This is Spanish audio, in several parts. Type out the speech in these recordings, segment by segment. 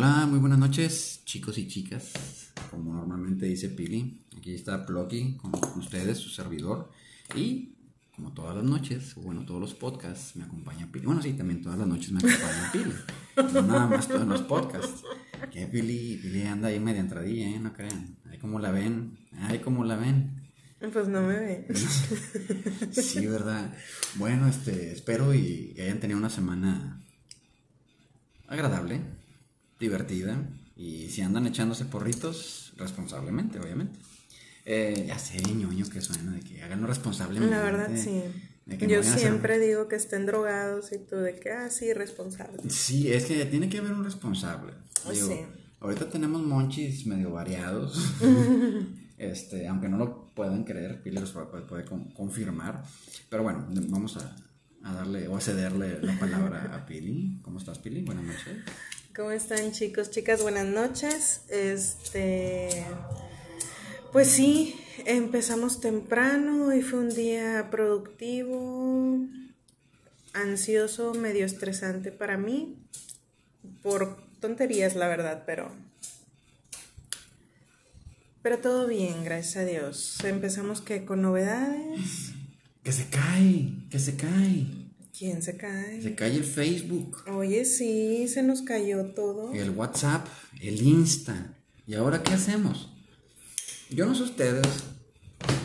Hola, muy buenas noches, chicos y chicas. Como normalmente dice Pili, aquí está Plocky con ustedes, su servidor. Y como todas las noches, o bueno, todos los podcasts, me acompaña Pili. Bueno, sí, también todas las noches me acompaña Pili. No nada más todos los podcasts. Que Pili, Pili anda ahí media entradilla, ¿eh? No crean. Ahí como la ven, ahí como la ven. Pues no me ven. Sí, verdad. Bueno, este, espero y que hayan tenido una semana agradable, divertida. Y si andan echándose porritos, responsablemente, obviamente. Eh, ya sé, ñoño, que suena de que háganlo responsablemente. La verdad, sí. Yo hacer- siempre digo que estén drogados y tú de que, ah, sí, responsable. Sí, es que tiene que haber un responsable. Pues Digo, sí. Ahorita tenemos monchis medio variados. este, aunque no lo puedan creer, Pili los puede, puede con- confirmar. Pero bueno, vamos a, a darle o a cederle la palabra a Pili. ¿Cómo estás, Pili? Buenas noches. ¿Cómo están, chicos, chicas? Buenas noches. Este. Pues sí, empezamos temprano y fue un día productivo, ansioso, medio estresante para mí, por tonterías, la verdad, pero. Pero todo bien, gracias a Dios. Empezamos que con novedades. Que se cae, que se cae. ¿Quién se cae? Se cae el Facebook, Oye, sí, se nos cayó todo. el WhatsApp, el Insta. ¿Y ahora qué hacemos? Yo no sé ustedes,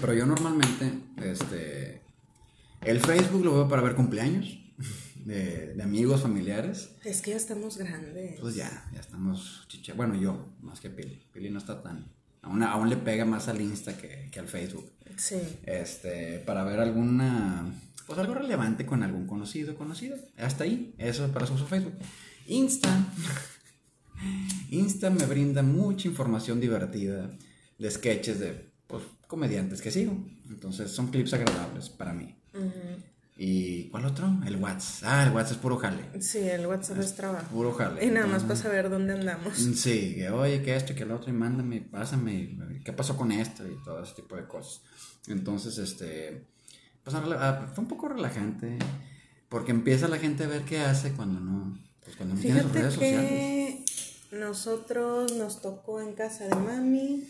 pero yo normalmente, este, el Facebook lo veo para ver cumpleaños de, de amigos, familiares. Es que ya estamos grandes. Pues ya, ya estamos chicha. Bueno, yo, más que Pili. Pili no está tan. Aún, aún le pega más al Insta que, que al Facebook. Sí. Este, para ver alguna. Pues algo relevante con algún conocido, conocido. Hasta ahí. Eso para su uso Facebook. Insta. Insta me brinda mucha información divertida de sketches de pues, comediantes que sigo. Entonces son clips agradables para mí. ¿Y cuál otro? El WhatsApp. Ah, el WhatsApp es puro jale. Sí, el WhatsApp es trabajo. Puro jale. Y nada más para saber dónde andamos. Sí, que oye, que esto y que lo otro, y mándame, pásame, qué pasó con esto y todo ese tipo de cosas. Entonces, este, pues a rela- a- fue un poco relajante, porque empieza la gente a ver qué hace cuando no, pues cuando no tiene sus Fíjate sociales. que nosotros nos tocó en casa de mami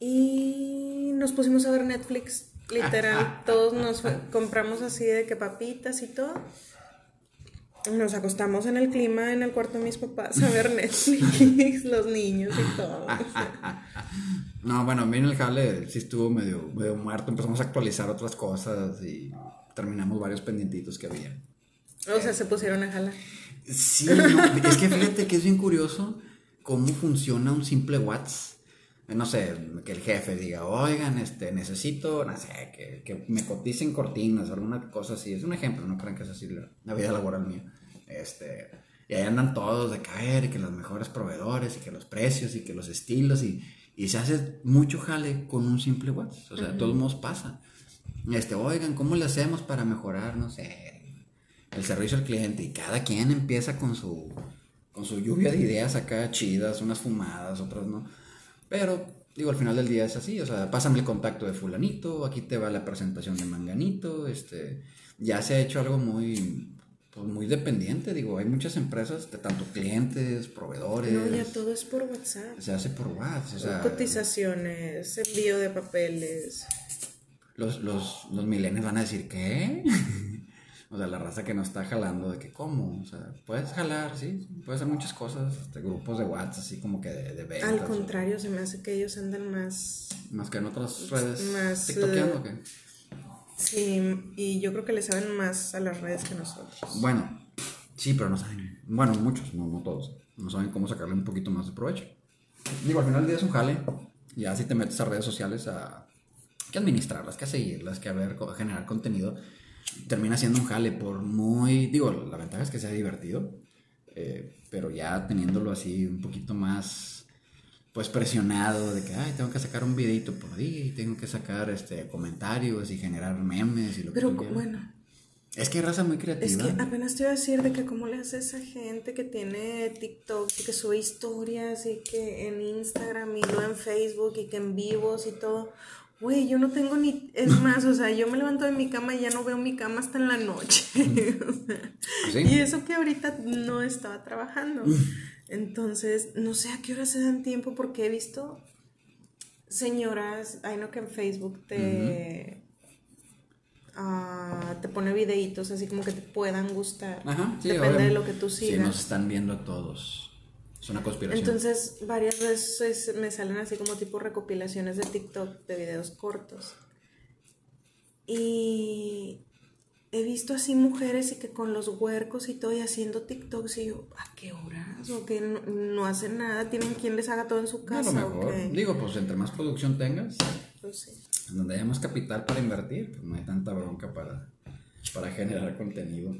y nos pusimos a ver Netflix. Literal, todos nos compramos así de que papitas y todo. Nos acostamos en el clima en el cuarto de mis papás a ver Netflix, los niños y todo. No, bueno, a mí en el jale sí estuvo medio, medio muerto, empezamos a actualizar otras cosas y terminamos varios pendientitos que había. O sea, se pusieron a jalar. Sí, no, es que fíjate que es bien curioso cómo funciona un simple WhatsApp. No sé, que el jefe diga, oigan, este, necesito, no sé, que, que me coticen cortinas alguna cosa así. Es un ejemplo, no crean que es así la, la vida laboral mía. Este, y ahí andan todos de caer, y que los mejores proveedores, y que los precios, y que los estilos, y, y se hace mucho jale con un simple WhatsApp. O sea, de todos modos pasa. Este, oigan, ¿cómo le hacemos para mejorar, no sé, el servicio al cliente y cada quien empieza con su con su lluvia de ideas acá chidas, unas fumadas, otras no. Pero digo, al final del día es así, o sea, pásame el contacto de fulanito, aquí te va la presentación de manganito, este, ya se ha hecho algo muy pues muy dependiente, digo, hay muchas empresas de tanto clientes, proveedores, No, ya todo es por WhatsApp. se hace por WhatsApp, o sea, Cotizaciones, envío de papeles. los, los, los millennials van a decir, ¿qué? o sea, la raza que no está jalando, de que, ¿cómo? O sea, puedes jalar, sí, puedes hacer muchas cosas, este, grupos de WhatsApp, así como que de, de ventas. Al o- contrario, se me hace que ellos andan más. Más que en otras redes. Más, ¿TikTokeando o qué? Sí, y yo creo que le saben más a las redes que nosotros. Bueno, sí, pero no saben. Bueno, muchos, no, no todos. No saben cómo sacarle un poquito más de provecho. Digo, al final del día es un jale. Ya si te metes a redes sociales a que administrarlas, que a seguirlas, que a co- generar contenido, termina siendo un jale por muy. Digo, la ventaja es que sea divertido. eh, pero ya teniéndolo así un poquito más pues presionado de que ay tengo que sacar un videito por día y tengo que sacar este comentarios y generar memes y lo que Pero co- quieras. bueno, Es que hay raza muy es creativa. que apenas te iba a decir de que cómo le hace esa gente que tiene TikTok y que sube historias y que en Instagram y luego en Facebook y que en vivos y todo. Güey, yo no tengo ni. Es más, o sea, yo me levanto de mi cama y ya no veo mi cama hasta en la noche. ¿Sí? Y eso que ahorita no estaba trabajando. Entonces, no sé a qué hora se dan tiempo porque he visto señoras, hay no que en Facebook te. ah, te pone videitos así como que te puedan gustar. Ajá, sí, Depende de lo que tú Sí, sigas. nos están viendo a todos. Es una conspiración. Entonces, varias veces me salen así como tipo recopilaciones de TikTok de videos cortos. Y he visto así mujeres y que con los huercos y todo y haciendo TikToks y yo, ¿a qué horas? O que no, no hacen nada, tienen quien les haga todo en su a lo casa. o mejor. Digo, pues entre más producción tengas, Pues sí. donde haya más capital para invertir, pues no hay tanta bronca para, para generar contenido.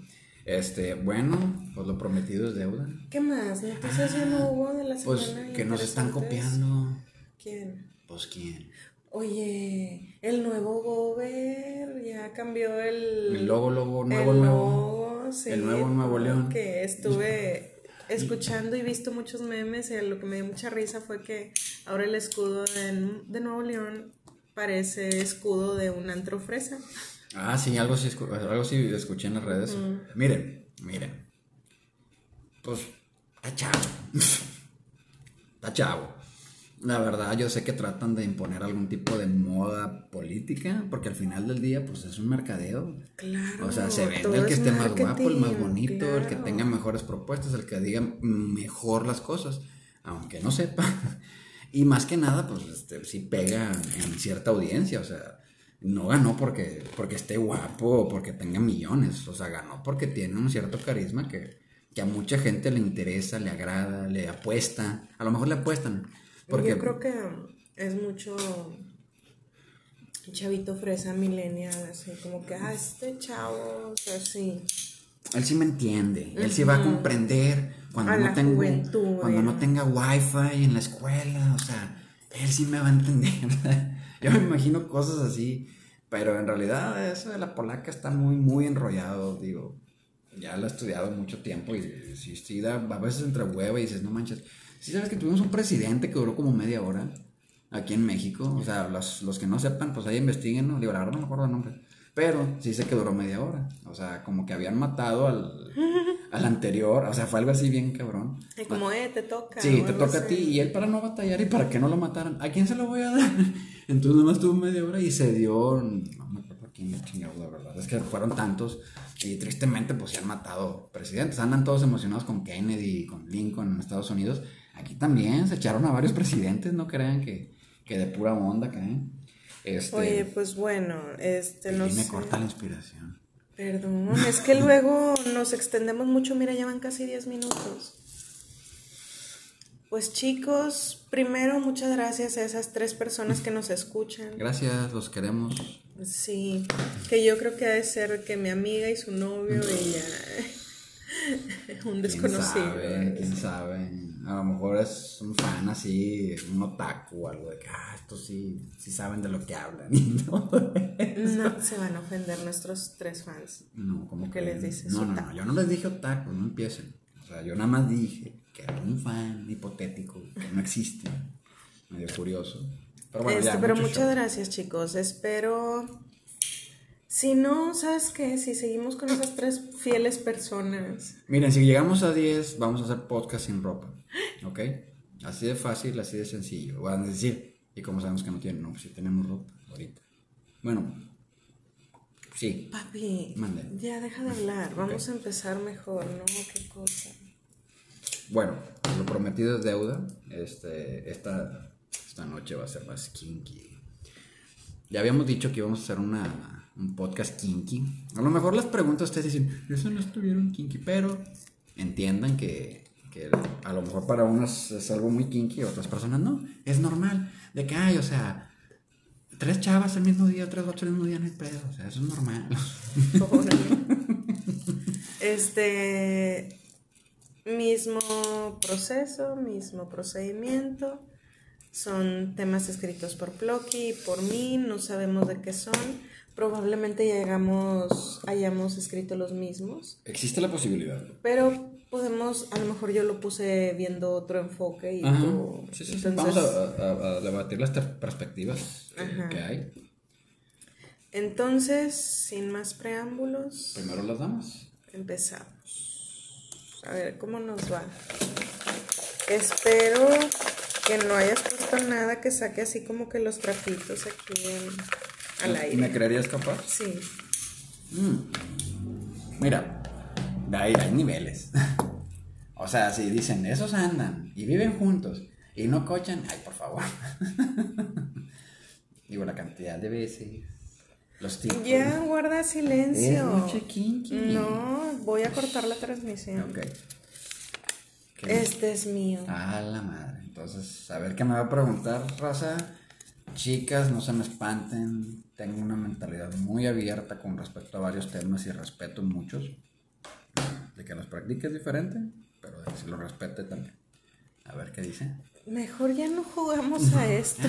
Este, bueno, pues lo prometido es deuda. ¿Qué más? ¿Noticias ya no hubo de la semana? Pues que nos están copiando. ¿Quién? Pues quién. Oye, el nuevo Gober ya cambió el... El logo, logo, nuevo, el nuevo. logo, sí, el nuevo Nuevo León. Que estuve escuchando y visto muchos memes y lo que me dio mucha risa fue que ahora el escudo de, de Nuevo León parece escudo de un antro fresa. Ah, sí, algo sí, algo sí escuché en las redes. Miren, miren. Pues, está chavo. está chavo. La verdad, yo sé que tratan de imponer algún tipo de moda política, porque al final del día, pues es un mercadeo. Claro. O sea, se vende el que es esté más guapo, el más bonito, el que tenga mejores propuestas, el que diga mejor las cosas, aunque no sepa. Y más que nada, pues este, sí pega en cierta audiencia, o sea, no ganó porque, porque esté guapo o porque tenga millones, o sea, ganó porque tiene un cierto carisma que, que a mucha gente le interesa, le agrada, le apuesta, a lo mejor le apuestan. Porque, Yo creo que es mucho chavito fresa millennial, así como que, ah, este chavo, o sea, sí. Él sí me entiende, él sí va a comprender cuando, A no, tengo, juventud, cuando eh. no tenga wifi en la escuela, o sea, él sí me va a entender. Yo me imagino cosas así, pero en realidad eso de la polaca está muy, muy enrollado, digo, ya lo he estudiado mucho tiempo y sí, sí da a veces entre hueva y dices, no manches, sí sabes que tuvimos un presidente que duró como media hora aquí en México, o sea, los, los que no sepan, pues ahí investiguen, ¿no? Digo, la verdad no me acuerdo el nombre. Pero sí sé que duró media hora. O sea, como que habían matado al, al anterior. O sea, fue algo así bien cabrón. Y como, eh, te toca. Sí, te toca a ti. Y él para no batallar y para que no lo mataran, ¿a quién se lo voy a dar? Entonces nomás tuvo media hora y se dio. No me acuerdo a quién chingado, la verdad. Es que fueron tantos. Y tristemente, pues se han matado presidentes. Andan todos emocionados con Kennedy, con Lincoln en Estados Unidos. Aquí también se echaron a varios presidentes. No crean que, que de pura onda caen. Este, Oye, pues bueno, este, no me sé. corta la inspiración. Perdón, es que luego nos extendemos mucho, mira, ya van casi 10 minutos. Pues chicos, primero muchas gracias a esas tres personas que nos escuchan. Gracias, los queremos. Sí, que yo creo que ha de ser que mi amiga y su novio y ya un ¿Quién desconocido. sabe? ¿Quién sabe? A lo mejor es un fan así, un otaku o algo de que, ah, estos sí, sí saben de lo que hablan. y no, No se van a ofender nuestros tres fans. no como ¿Qué que les dices, No, no, no, yo no les dije otaku, no empiecen. O sea, yo nada más dije que era un fan hipotético que no existe. Medio curioso. Pero bueno, Este, ya, pero muchas show. gracias, chicos. Espero. Si no, ¿sabes qué? Si seguimos con esas tres fieles personas. Miren, si llegamos a 10, vamos a hacer podcast sin ropa. ¿Ok? Así de fácil, así de sencillo. Van a decir, y como sabemos que no tienen, no, pues si tenemos ropa ahorita. Bueno, sí. Papi, Mande. ya deja de hablar. Vamos a empezar mejor, ¿no? Qué cosa. Bueno, lo prometido es deuda. Este, esta, esta noche va a ser más kinky. Ya habíamos dicho que íbamos a hacer una, un podcast kinky. A lo mejor las preguntas ustedes dicen, eso no estuvieron kinky, pero entiendan que, que a lo mejor para unas es algo muy kinky, otras personas no. Es normal. De que hay, o sea, tres chavas el mismo día, tres vatos el mismo día, no hay pedo. O sea, eso es normal. Este. Mismo proceso, mismo procedimiento. Son temas escritos por Plocky y por mí, no sabemos de qué son. Probablemente llegamos, hayamos escrito los mismos. Existe la posibilidad. Pero podemos, a lo mejor yo lo puse viendo otro enfoque y Ajá. tú... Sí, sí, entonces- Vamos a, a- a debatir las perspectivas que- Ajá. que hay. Entonces, sin más preámbulos, Primero las damas. empezamos. A ver cómo nos va. Espero que no hayas puesto nada que saque así como que los trapitos aquí en- al ¿Me creerías capaz? Sí. Mira, hay, hay niveles. o sea, si dicen, esos andan y viven juntos y no cochan, ay, por favor. Digo, la cantidad de veces, los tipos. Ya, guarda silencio. No, voy a cortar la transmisión. Ok. ¿Qué? Este es mío. A la madre. Entonces, a ver qué me va a preguntar, raza. Chicas, no se me espanten. Tengo una mentalidad muy abierta con respecto a varios temas y respeto muchos. De que los practique es diferente, pero de que se los respete también. A ver qué dice. Mejor ya no jugamos a esto.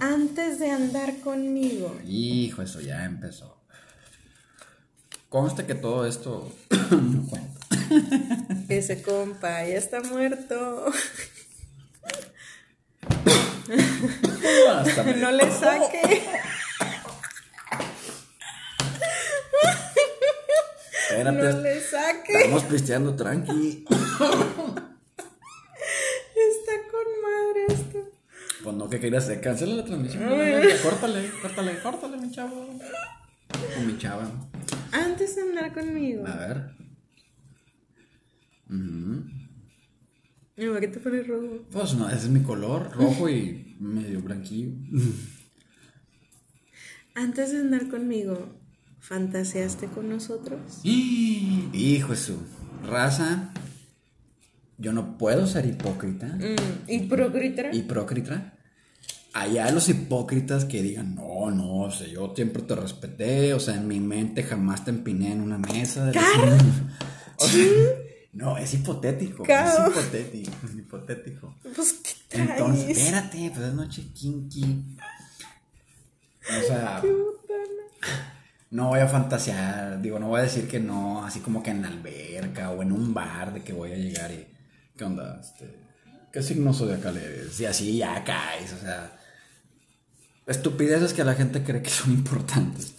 Antes de andar conmigo. Hijo, eso ya empezó. Conste que todo esto no cuenta. Ese compa ya está muerto. No le saque. Espérate, No le saque. estamos pisteando tranqui. Está con madre esto. Pues no, que querías hacer? Cancela la transmisión. Córtale, córtale, córtale, mi chavo. O mi chava. Antes de andar conmigo. A ver. Ujú. Mi ¿por qué te pones rojo? Pues no, ese es mi color, rojo y medio blanquillo. Antes de andar conmigo, ¿fantaseaste con nosotros? Hijo de su raza. Yo no puedo ser hipócrita. Mm, ¿Y procritera? Hipócrita. Allá los hipócritas que digan, no, no, o sea, yo siempre te respeté, o sea, en mi mente jamás te empiné en una mesa. de ¡Cara! O sea, no, es hipotético, Cao. es hipotético, es hipotético. Pues, ¿qué traes? Entonces, espérate, pues es noche kinky. O sea, Qué no voy a fantasear, digo, no voy a decir que no, así como que en la alberca o en un bar de que voy a llegar y, ¿qué onda? Este, ¿Qué signo zodiacal eres? Y así ya caes, o sea, estupideces que la gente cree que son importantes.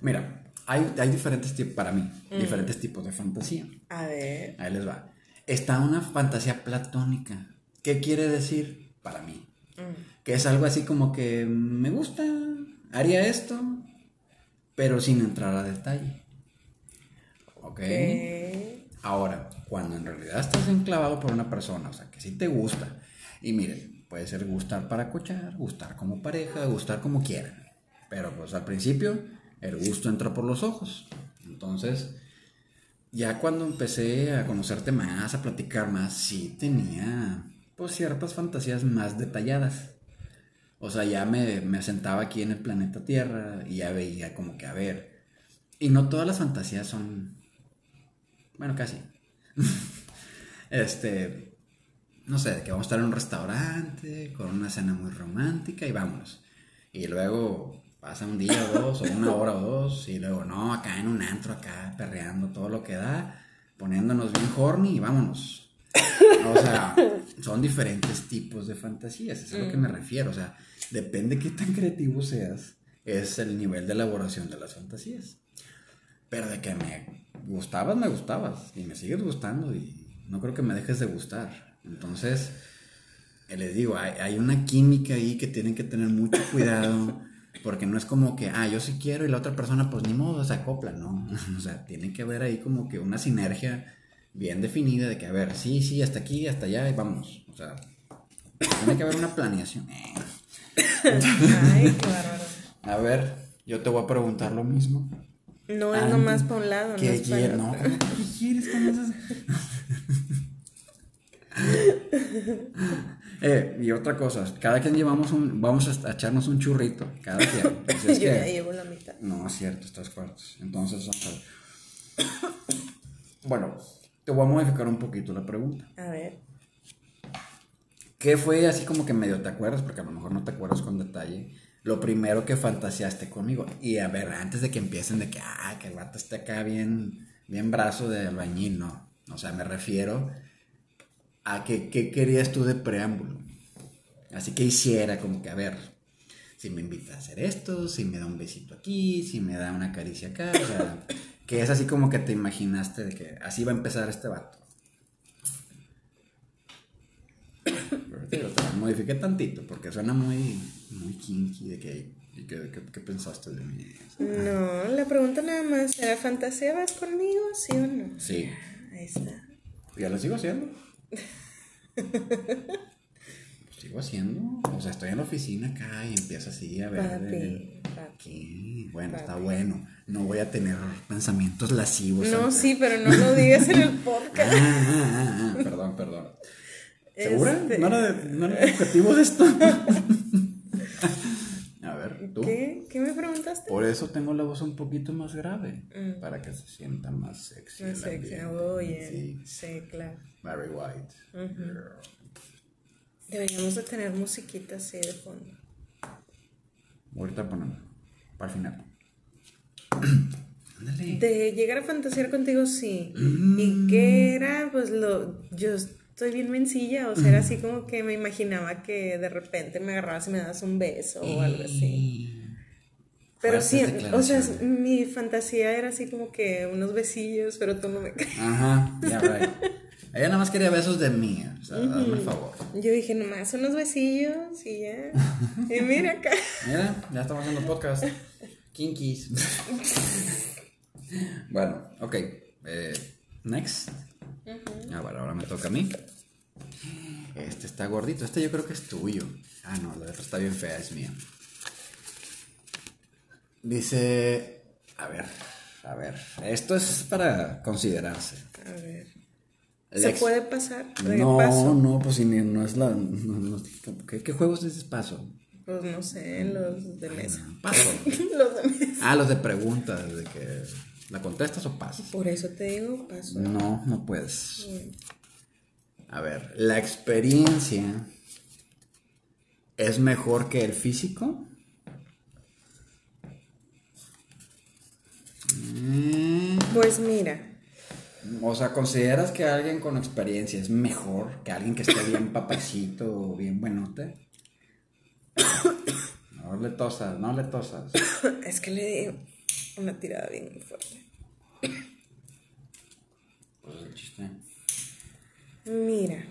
Mira, hay, hay diferentes tipos, para mí, diferentes tipos de fantasía. A ver. Ahí les va. Está una fantasía platónica. ¿Qué quiere decir para mí? Que es algo así como que me gusta, haría esto, pero sin entrar a detalle. ¿Ok? ¿Qué? Ahora, cuando en realidad estás enclavado por una persona, o sea, que sí te gusta, y miren, puede ser gustar para cochar, gustar como pareja, gustar como quieran, pero pues al principio el gusto entra por los ojos. Entonces, ya cuando empecé a conocerte más, a platicar más, sí tenía pues ciertas fantasías más detalladas. O sea, ya me, me aquí en el planeta Tierra y ya veía como que, a ver, y no todas las fantasías son, bueno, casi. este, no sé, que vamos a estar en un restaurante con una cena muy romántica y vámonos. Y luego pasa un día o dos, o una hora o dos, y luego, no, acá en un antro, acá perreando todo lo que da, poniéndonos bien horny y vámonos. O sea, son diferentes tipos de fantasías, es a lo que me refiero. O sea, depende qué tan creativo seas, es el nivel de elaboración de las fantasías. Pero de que me gustabas, me gustabas. Y me sigues gustando y no creo que me dejes de gustar. Entonces, eh, les digo, hay, hay una química ahí que tienen que tener mucho cuidado. Porque no es como que, ah, yo sí quiero y la otra persona, pues ni modo, se acopla, ¿no? O sea, tiene que haber ahí como que una sinergia bien definida de que, a ver, sí, sí, hasta aquí, hasta allá y vamos. O sea, tiene que haber una planeación. Ay, qué bárbaro. A ver, yo te voy a preguntar lo mismo. No es nomás para un lado, no ¿Qué es para No, otro. ¿cómo que ¿qué quieres con esas? Eh, y otra cosa, cada quien llevamos un, vamos a echarnos un churrito, cada quien. Pues es Yo ya que- llevo la mitad. no, es cierto, tres cuartos. Entonces. Bueno, te voy a modificar un poquito la pregunta. A ver. ¿Qué fue así como que medio te acuerdas? Porque a lo mejor no te acuerdas con detalle. lo primero que fantaseaste conmigo. Y a ver, antes de que empiecen de que, ah, que el vato esté acá bien, bien brazo de albañil, no. O sea, me refiero a que, qué querías tú de preámbulo. Así que hiciera como que, a ver, si me invita a hacer esto, si me da un besito aquí, si me da una caricia acá, o sea, que es así como que te imaginaste de que así va a empezar este vato. Pero te modifiqué tantito porque suena muy, muy kinky de que- ¿qué pensaste de mí? No, la pregunta nada más, ¿era fantaseabas conmigo, sí o no? Sí, Ahí está. ya lo sigo haciendo. Lo sigo haciendo. O sea, estoy en la oficina acá y empiezo así a ver. Papi, eh. Bueno, está bueno. No voy a tener pensamientos lascivos. No, sí, pero no lo digas en el podcast. ah, ah, ah, perdón, perdón. ¿Segura? Este- ¿No, era de, ¿No era de objetivo de esto? tú. ¿Qué? ¿Qué me preguntaste? Por eso tengo la voz un poquito más grave. Para que se sienta más sexy. El sé, ambiente. oye. Sí, Sí, claro. Barry White. Girl. Deberíamos de tener musiquita así de fondo. Ahorita ponemos. Para el final. De llegar a fantasear contigo, sí. Mm. ¿Y qué era? Pues lo. Yo estoy bien mencilla, o sea, era así como que me imaginaba que de repente me agarrabas y me dabas un beso o algo así. Pero sí, o sea, mi fantasía era así como que unos besillos, pero tú no me crees. Ajá, ya, right. Ella nada más quería besos de mí. O sea, el favor. Yo dije, nomás unos besillos y ya. Y mira acá. Mira, ya estamos haciendo podcast. Kinkies. bueno, ok. eh, next. Ah, bueno, ahora me toca a mí. Este está gordito. Este yo creo que es tuyo. Ah, no, la otra está bien fea, es mía. Dice. A ver, a ver. Esto es para considerarse. A ver. ¿Se puede pasar? ¿De No, paso? no, pues si ni- no es la. no, no, ¿qué, qué juegos dices paso? Pues no sé, los de mesa. Paso. los de mesa. Ah, los de preguntas, de que la contestas o pasas. Por eso te digo, paso. No, no puedes. A ver, la experiencia es mejor que el físico. Mm, Pues mira, O sea, ¿consideras que alguien con experiencia es mejor que alguien que esté bien papacito o bien buenote? No le tosas, no le tosas. es que le di una tirada bien fuerte. El chiste. Mira.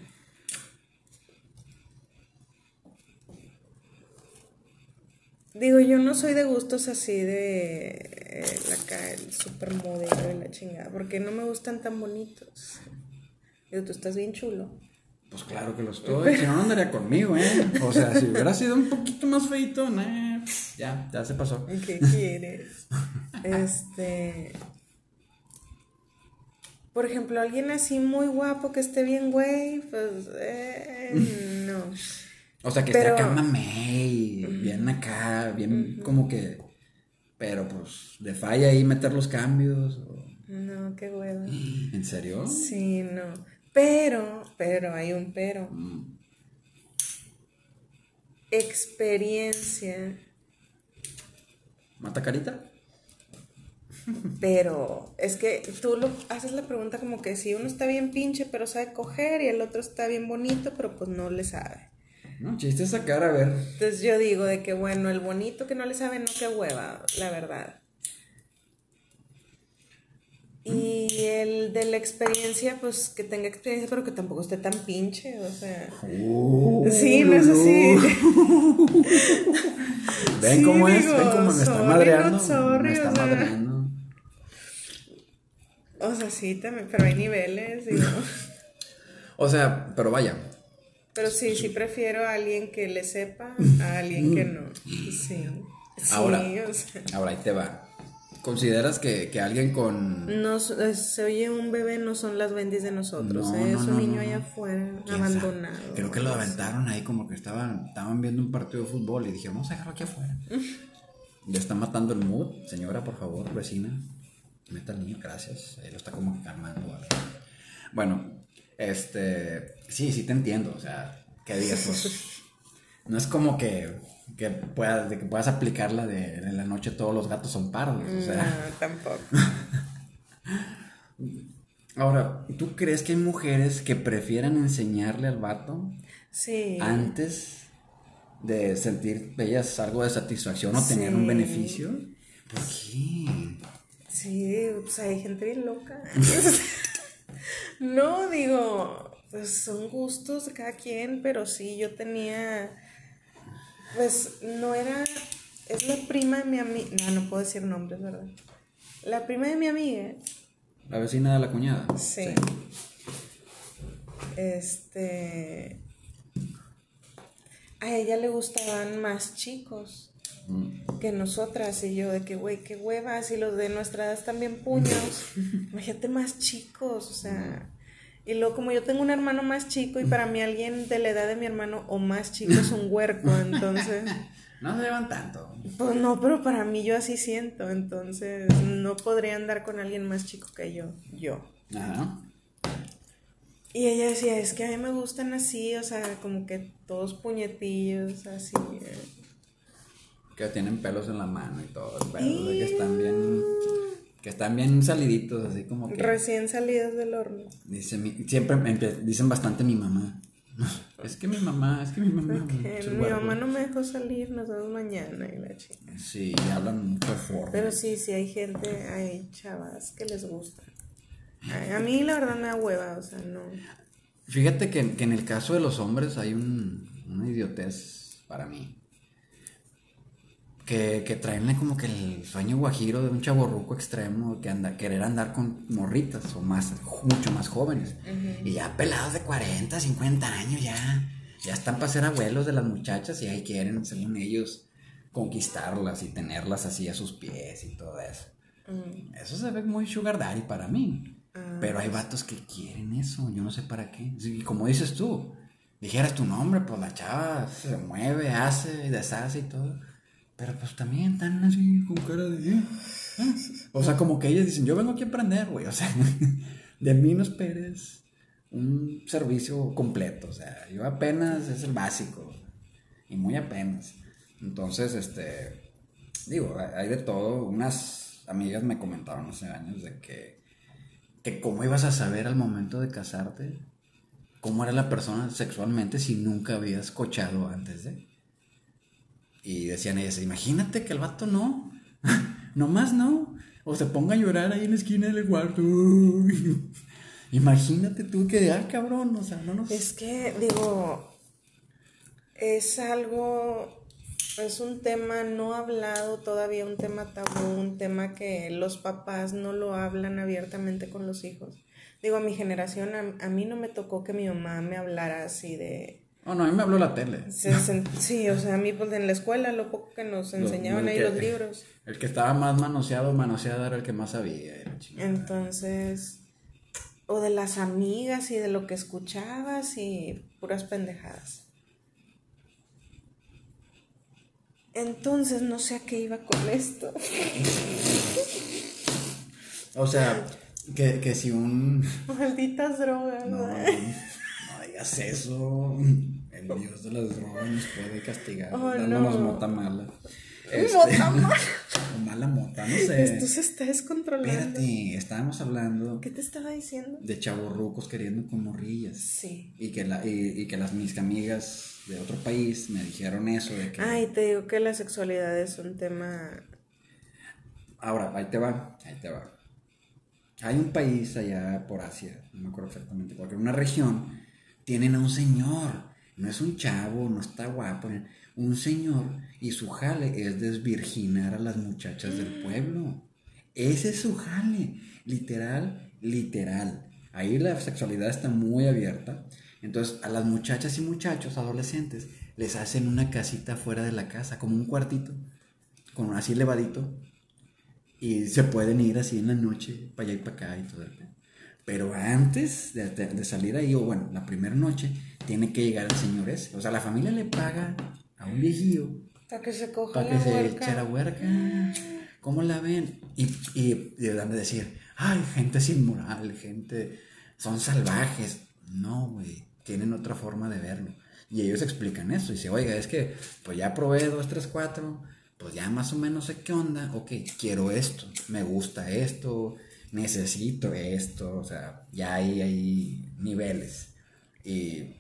Digo, yo no soy de gustos así de eh, la ca- el supermodelo y la chingada, porque no me gustan tan bonitos. Digo, tú estás bien chulo. Pues claro que lo estoy, si no, no andaría conmigo, ¿eh? O sea, si hubiera sido un poquito más feito, nah, ya, ya se pasó. ¿Qué quieres? Este. Por ejemplo, alguien así muy guapo que esté bien, güey, pues. eh, no. O sea, que Pero- esté acá mamey, bien acá, bien como que... Pero pues, de falla ahí meter los cambios. o- No, qué hueva. ¿En serio? Sí, no. Pero, pero, hay un pero. Experiencia, ¿Mata carita? pero es que tú lo haces la pregunta como que si uno está bien pinche pero sabe coger y el otro está bien bonito pero pues no le sabe. No, chiste sacar, a ver. Entonces yo digo de que bueno, el bonito que no le sabe, no qué hueva, la verdad. De la experiencia, pues que tenga experiencia, pero que tampoco esté tan pinche, o sea. Uh, Sí, no es así. Ven Sí, cómo es, digo, ven cómo me está madreando. not sorry, me está o sea. madreando. O sea, sí, también, pero hay niveles, digo. O sea, pero vaya. Pero sí, sí prefiero a alguien que le sepa a alguien que no. Sí. Sí, Ahora. o sea. Ahora ahí te va. ¿Consideras que, que alguien con. No, eh, se oye un bebé, no son las bendis de nosotros, No, ¿eh? no, es un niño allá afuera, abandonado. Creo que lo aventaron ahí como que estaban, estaban viendo un partido de fútbol y dije, vamos a dejarlo aquí afuera. Le está matando el mood. Señora, por favor, vecina. Meta al niño, gracias. Él lo está como calmando. ¿vale? Bueno, este. Sí, sí te entiendo. O sea, que digas, pues. No es como que, que, puedas, de que puedas aplicarla de en la noche todos los gatos son pardos. O sea. No, tampoco. Ahora, ¿tú crees que hay mujeres que prefieran enseñarle al vato Sí. antes de sentir ellas algo de satisfacción o tener un Sí. beneficio? ¿Por qué? Sí, pues hay gente bien loca. no, digo, pues son gustos de cada quien, pero sí, yo tenía, pues no era, es la prima de mi amiga, no, no puedo decir nombres, ¿verdad? La prima de mi amiga, La vecina de la cuñada. sí, este, a ella le gustaban más chicos. Mm. que nosotras y yo de que güey qué huevas y los de nuestra edad están bien puños imagínate más chicos o sea y luego como yo tengo un hermano más chico y para mí alguien de la edad de mi hermano o más chico es un huerco entonces No se llevan tanto. pues no pero para mí yo así siento entonces no podría andar con alguien más chico que yo yo Ajá. y ella decía es que a mí me gustan así o sea como que todos puñetillos así eh. Que tienen pelos en la mano y todo. el pedo, de que están bien. Que están bien saliditos, así como que. recién salidos del horno Dice mi- siempre me dicen bastante mi mamá. Es que mi mamá, es que mi mamá. Muchos mi mamá no me dejó salir, nos vemos mañana y la chica. Sí, hablan mucho fuerte. Pero sí, sí hay gente, hay chavas que les gusta. Ay, A mí la verdad me da hueva, o sea, no. Fíjate que, que en el caso de los hombres hay un, una idiotez para mí. Que, que traenle como que el sueño guajiro de un chaborruco extremo que anda, querer andar con morritas o más, mucho más jóvenes. Y ya pelados de 40, 50 años ya. Ya están para ser abuelos de las muchachas y ahí quieren, según ellos, conquistarlas y tenerlas así a sus pies y todo eso. Mm, Eso se ve muy sugar daddy para mí. Ah, Pero hay vatos que quieren eso, yo no sé para qué. Y como dices tú, dijeras tu nombre, pues la chava se mueve, hace, deshace y todo. Pero pues también están así con cara de... "Eh, eh". O sea, como que ellos dicen, yo vengo aquí a aprender, güey. O sea, de mí no esperes un servicio completo. O sea, yo apenas es el básico. Y muy apenas. Entonces, este... Digo, hay de todo. Unas amigas me comentaron hace años de que que cómo ibas a saber al momento de casarte cómo era la persona sexualmente si nunca habías cochado antes de. Y decían ellas, imagínate que el vato no, nomás no, o se ponga a llorar ahí en la esquina del cuarto. Imagínate tú que, ah, cabrón, o sea, no nos... Es que, digo, es algo, es un tema no hablado todavía, un tema tabú, un tema que los papás no lo hablan abiertamente con los hijos. Digo, a mi generación, a, a mí no me tocó que mi mamá me hablara así de... Oh, no, a mí me habló la tele. se- sí, o sea, a mí pues, en la escuela lo poco que nos enseñaban ahí que- los libros. El que estaba más manoseado, manoseado era el que más sabía. Entonces, o de las amigas y de lo que escuchabas y puras pendejadas. Entonces, no sé a qué iba con esto. O sea, que, que si un... Malditas drogas. No, ¿no? digas eso. El dios de las drogas nos puede castigar. Oh, dándonos no. mota mala. Este, Mota mala. o mala mota, no sé. Esto se está descontrolando. Espérate, estábamos hablando ¿Qué te estaba diciendo? de chavorrucos queriendo con morrillas. Sí. Y que, la, y, y que las mis amigas de otro país me dijeron eso de que... Ay, te digo que la sexualidad es un tema. Ahora, ahí te va, ahí te va. Hay un país allá por Asia, no me acuerdo exactamente, porque en una región tienen a un señor, no es un chavo, no está guapo, un señor y su jale es desvirginar a las muchachas del pueblo. Ese es su jale, literal, literal. Ahí la sexualidad está muy abierta. Entonces a las muchachas y muchachos adolescentes les hacen una casita fuera de la casa, como un cuartito, con así elevadito, y se pueden ir así en la noche, para allá y para acá y todo. el. Pero antes de, salir ahí, o bueno, la primera noche, tiene que llegar el señor ese. O sea, la familia le paga a un viejillo Para que se coja para que se huerca. eche la huerca. ¿Cómo la ven? Y, y, y dan de decir, ay, gente sin moral, gente, son salvajes. No, güey, tienen otra forma de verlo. Y ellos explican eso. Y dice, oiga, es que pues ya probé dos, tres, cuatro. Pues ya más o menos sé qué onda. Ok, quiero esto. Me gusta esto. Necesito esto. O sea, ya hay, hay niveles. Y,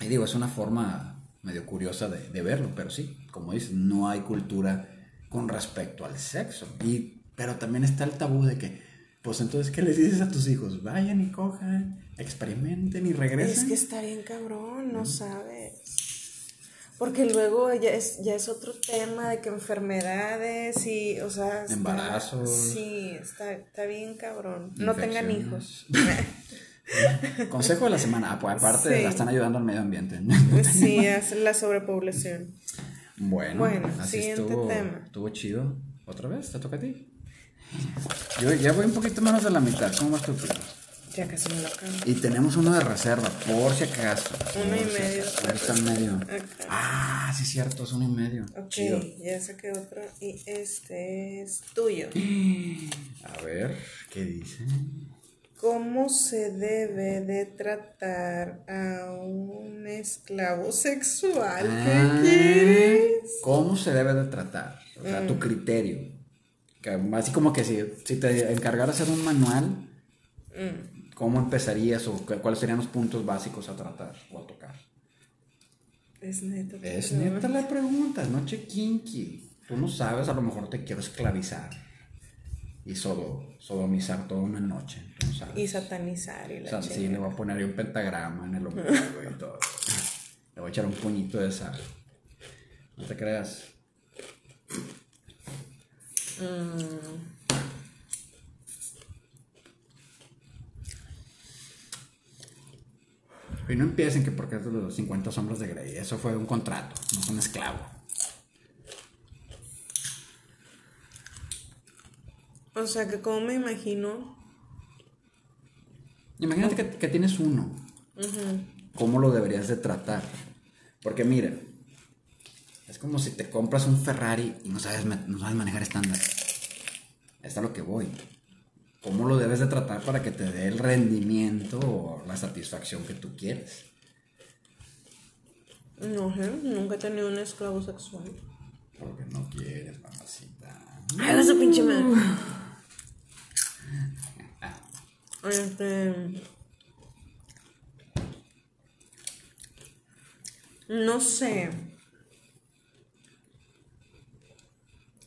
y digo, es una forma medio curiosa de, de verlo. Pero sí, como dices, no hay cultura con respecto al sexo. Y, pero también está el tabú de que, pues entonces, ¿qué les dices a tus hijos? Vayan y cojan, experimenten y regresen. Es que está bien cabrón, no sabes. Porque luego ya es, ya es otro tema de que enfermedades y, o sea... está- Embarazos. Sí, está, está bien cabrón. No tengan hijos. Consejo de la semana. Ah, pues aparte, Sí. la están ayudando al medio ambiente. sí, es la sobrepoblación. bueno, Bueno, así siguiente estuvo, tema. estuvo chido. ¿Otra vez? ¿Te toca a ti? Yo ya voy un poquito menos de la mitad. ¿Cómo vas tú? Ya casi me lo. Y tenemos uno de reserva, por si acaso. Uno y si medio. acaso. Ahí está medio. Acá. Ah, sí, cierto, es uno y medio. Ok, Chido. ya saqué otro y este es tuyo. A ver, ¿qué dice? ¿Cómo se debe de tratar a un esclavo sexual? Ah, ¿Qué quieres? ¿Cómo se debe de tratar? O sea, Mm. tu criterio. Que así como que si, si te encargara hacer un manual, Mm, ¿cómo empezarías o cu- cuáles serían los puntos básicos a tratar o a tocar? es neto. Es neta la pregunta, noche kinky. Tú no sabes, a lo mejor te quiero esclavizar y sodo, sodomizar toda una noche. Tú no sabes. Y satanizar y O la sea, sí, le voy a poner un pentagrama en el ombligo y todo. Le voy a echar un puñito de sal. No te creas. Mm, Y no empiecen que porque es de los 50 sombras de Grey. Eso fue un contrato, no es un esclavo. O sea, que como me imagino. Imagínate que, que tienes uno. ¿Cómo lo deberías de tratar? Porque mira, es como si te compras un Ferrari y no sabes, ma- no sabes manejar estándar. Es a lo que voy. ¿Cómo lo debes de tratar para que te dé el rendimiento o la satisfacción que tú quieres? No sé, nunca he tenido un esclavo sexual. Porque no quieres, mamacita. Ay, esa pinche madre. Este. No sé.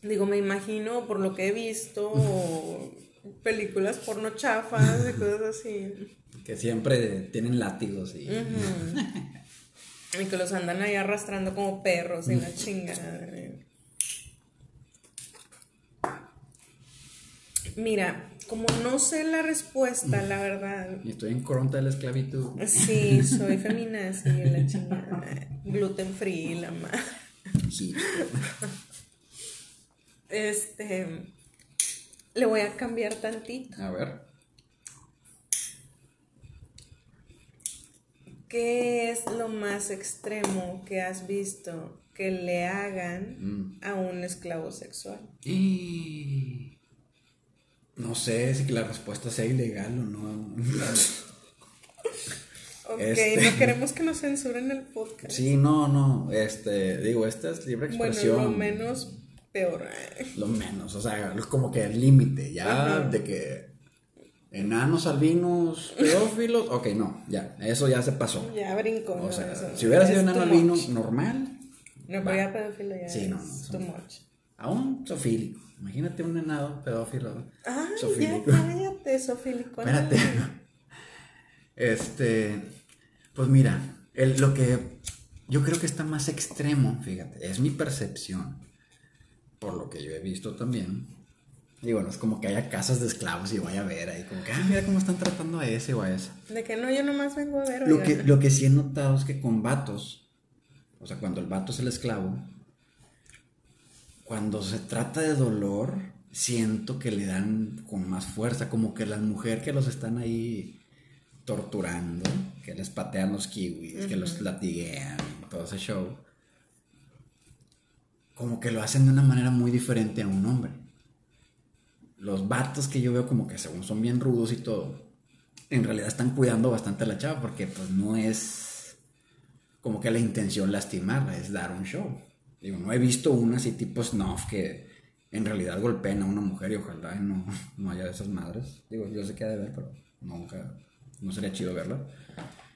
Digo, me imagino por lo que he visto, películas porno chafas y cosas así. Que siempre tienen látigos y... Y que los andan ahí arrastrando como perros y la chingada. Mira, como no sé la respuesta, la verdad. Y estoy en contra de la esclavitud. Sí, soy feminazi, la chingada. Gluten free, la madre. Sí. Este. Le voy a cambiar tantito. A ver. ¿Qué es lo más extremo que has visto que le hagan Mm. a un esclavo sexual? Y... No sé si que la respuesta sea ilegal o no. Ok, Este. no queremos que nos censuren el podcast. Sí, no, no. Este, digo, esta es libre bueno, expresión. lo menos peor. Lo menos, o sea, es como que el límite, ya Ajá. de que enanos, albinos, pedófilos, ok, no, ya, eso ya se pasó. Ya brinco. O ¿no? sea, Eso si hubiera sido enano albino much. normal, No, pero ya pedófilo ya Sí, no, no, eso too much. aún sofílico. Imagínate un enano pedófilo. Ay, ya cállate, sofílico. Espérate. Este, pues mira, el- lo que yo creo que está más extremo, fíjate, es mi percepción, por lo que yo he visto también. Y bueno, es como que haya casas de esclavos y vaya a ver ahí, como que, ah, mira cómo están tratando a ese o a esa. De que no, yo nomás vengo a ver. Lo que, lo que sí he notado es que con vatos, o sea, cuando el vato es el esclavo, cuando se trata de dolor, siento que le dan con más fuerza, como que las mujeres que los están ahí torturando, que les patean los kiwis, que los latiguean, todo ese show, como que lo hacen de una manera muy diferente a un hombre. Los vatos que yo veo como que según son bien rudos y todo, en realidad están cuidando bastante a la chava porque pues no es como que la intención lastimarla, es dar un show. Digo, no he visto una así tipo snuff que en realidad golpeen a una mujer y ojalá no, no haya esas madres. Digo, yo sé que ha de ver, pero nunca, no sería chido verla.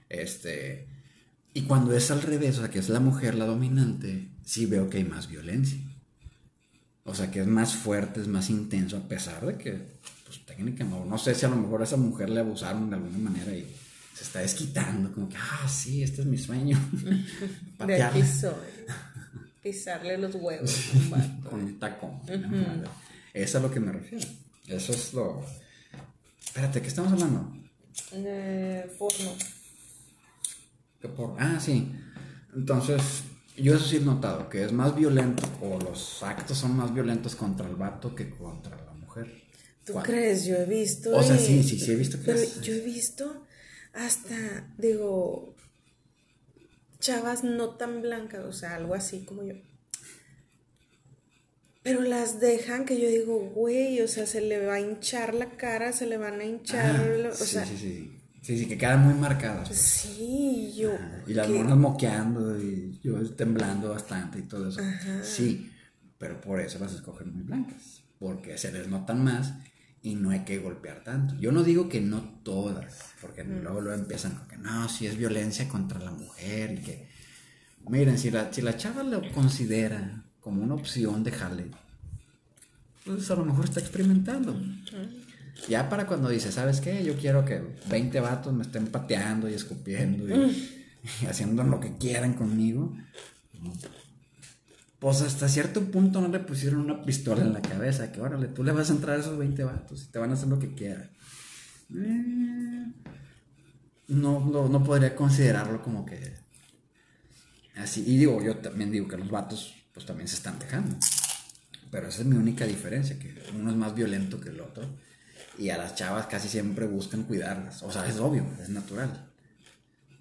Este, y cuando es al revés, o sea, que es la mujer la dominante, sí veo que hay más violencia. O sea, que es más fuerte, es más intenso, a pesar de que, pues técnicamente, no sé si a lo mejor a esa mujer le abusaron de alguna manera y se está desquitando, como que, ah, sí, este es mi sueño. de aquí soy. Pisarle los huevos. Con un tacón. Eso es a lo que me refiero. Eso es lo. Espérate, ¿qué estamos hablando? De porno. ¿Qué por... Ah, sí. Entonces, yo eso sí he notado, que es más violento, o los actos son más violentos contra el vato que contra la mujer. ¿Tú crees? Yo he visto. O sea, sí, sí, sí he visto que Pero yo he visto hasta, digo, chavas no tan blancas, o sea, algo así como yo. Pero las dejan que yo digo, güey, o sea, se le va a hinchar la cara, se le van a hinchar, ah, o sí, sea. Sí, sí, sí, sí, que quedan muy marcadas. Pues. Sí, yo. y las monas moqueando y yo temblando bastante y todo eso. Sí, pero por eso las escogen muy blancas, porque se les notan más y no hay que golpear tanto. Yo no digo que no todas, porque mm. luego, luego empiezan con que no, si es violencia contra la mujer y que, miren, si la, si la chava lo considera como una opción de jale, pues a lo mejor está experimentando. Ya para cuando dice, ¿sabes qué? Yo quiero que 20 vatos me estén pateando y escupiendo y, haciendo lo que quieran conmigo. Pues hasta cierto punto no le pusieron una pistola en la cabeza, que órale, tú le vas a entrar a esos 20 vatos y te van a hacer lo que quieran. Eh, no, no, no podría considerarlo como que así. Y digo, yo también digo que los vatos pues también se están dejando. Pero esa es mi única diferencia, que uno es más violento que el otro. Y a las chavas casi siempre buscan cuidarlas. O sea, es obvio, es natural.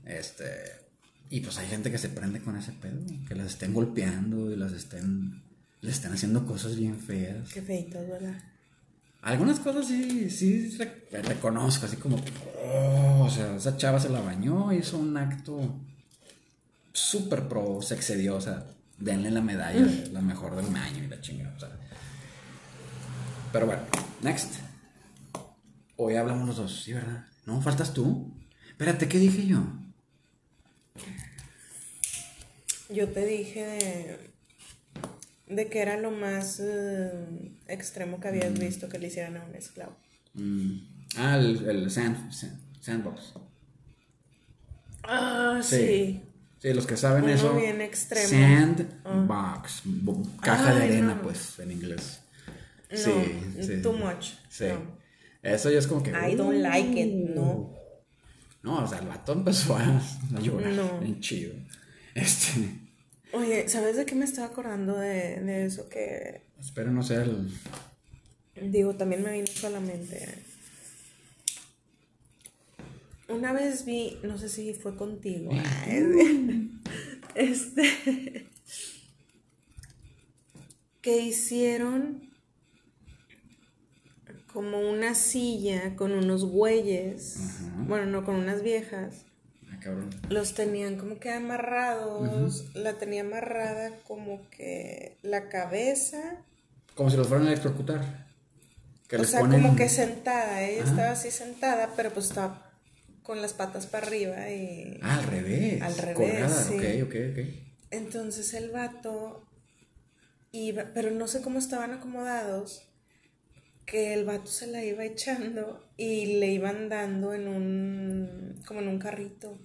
Este. Y pues hay gente que se prende con ese pedo, que las estén golpeando y las estén. Les estén haciendo cosas bien feas. Qué feitas, ¿verdad? Algunas cosas sí, sí reconozco, así como, oh, o sea, esa chava se la bañó, hizo un acto súper pro, se excedió, o sea, denle la medalla la mejor del año y la chingada. Pero bueno, next. Hoy hablamos los dos, ¿sí, verdad? No, faltas tú. Espérate, ¿qué dije yo? Yo te dije de, que era lo más eh, extremo que habías mm. visto que le hicieran a un esclavo. Mm. Ah, el, sandbox. Ah, sí. Sí, los que saben eso. bien extremo. Sandbox. Caja de arena, pues, en inglés. sí, sí. Too much. Sí. Eso ya es como que. I don't like it, no. Uh. No, o sea, el vato empezó a, llorar. No. Bien chido. Este. Oye, ¿sabes de qué me estaba acordando de, de eso? Que. Espero no sea el. Digo, también me vino solamente una vez vi, no sé si fue contigo, este, que hicieron como una silla con unos bueyes, bueno, no, con unas viejas. Ah, cabrón. Los tenían como que amarrados, la tenía amarrada como que la cabeza. Como si los fueran a electrocutar. o sea, como que sentada, ella estaba así sentada, pero pues estaba con las patas para arriba y... Ah, al revés. Al revés. Sí. Ok, ok, ok. Entonces el vato iba, pero no sé cómo estaban acomodados, que el vato se la iba echando y le iban dando en un, como en un carrito.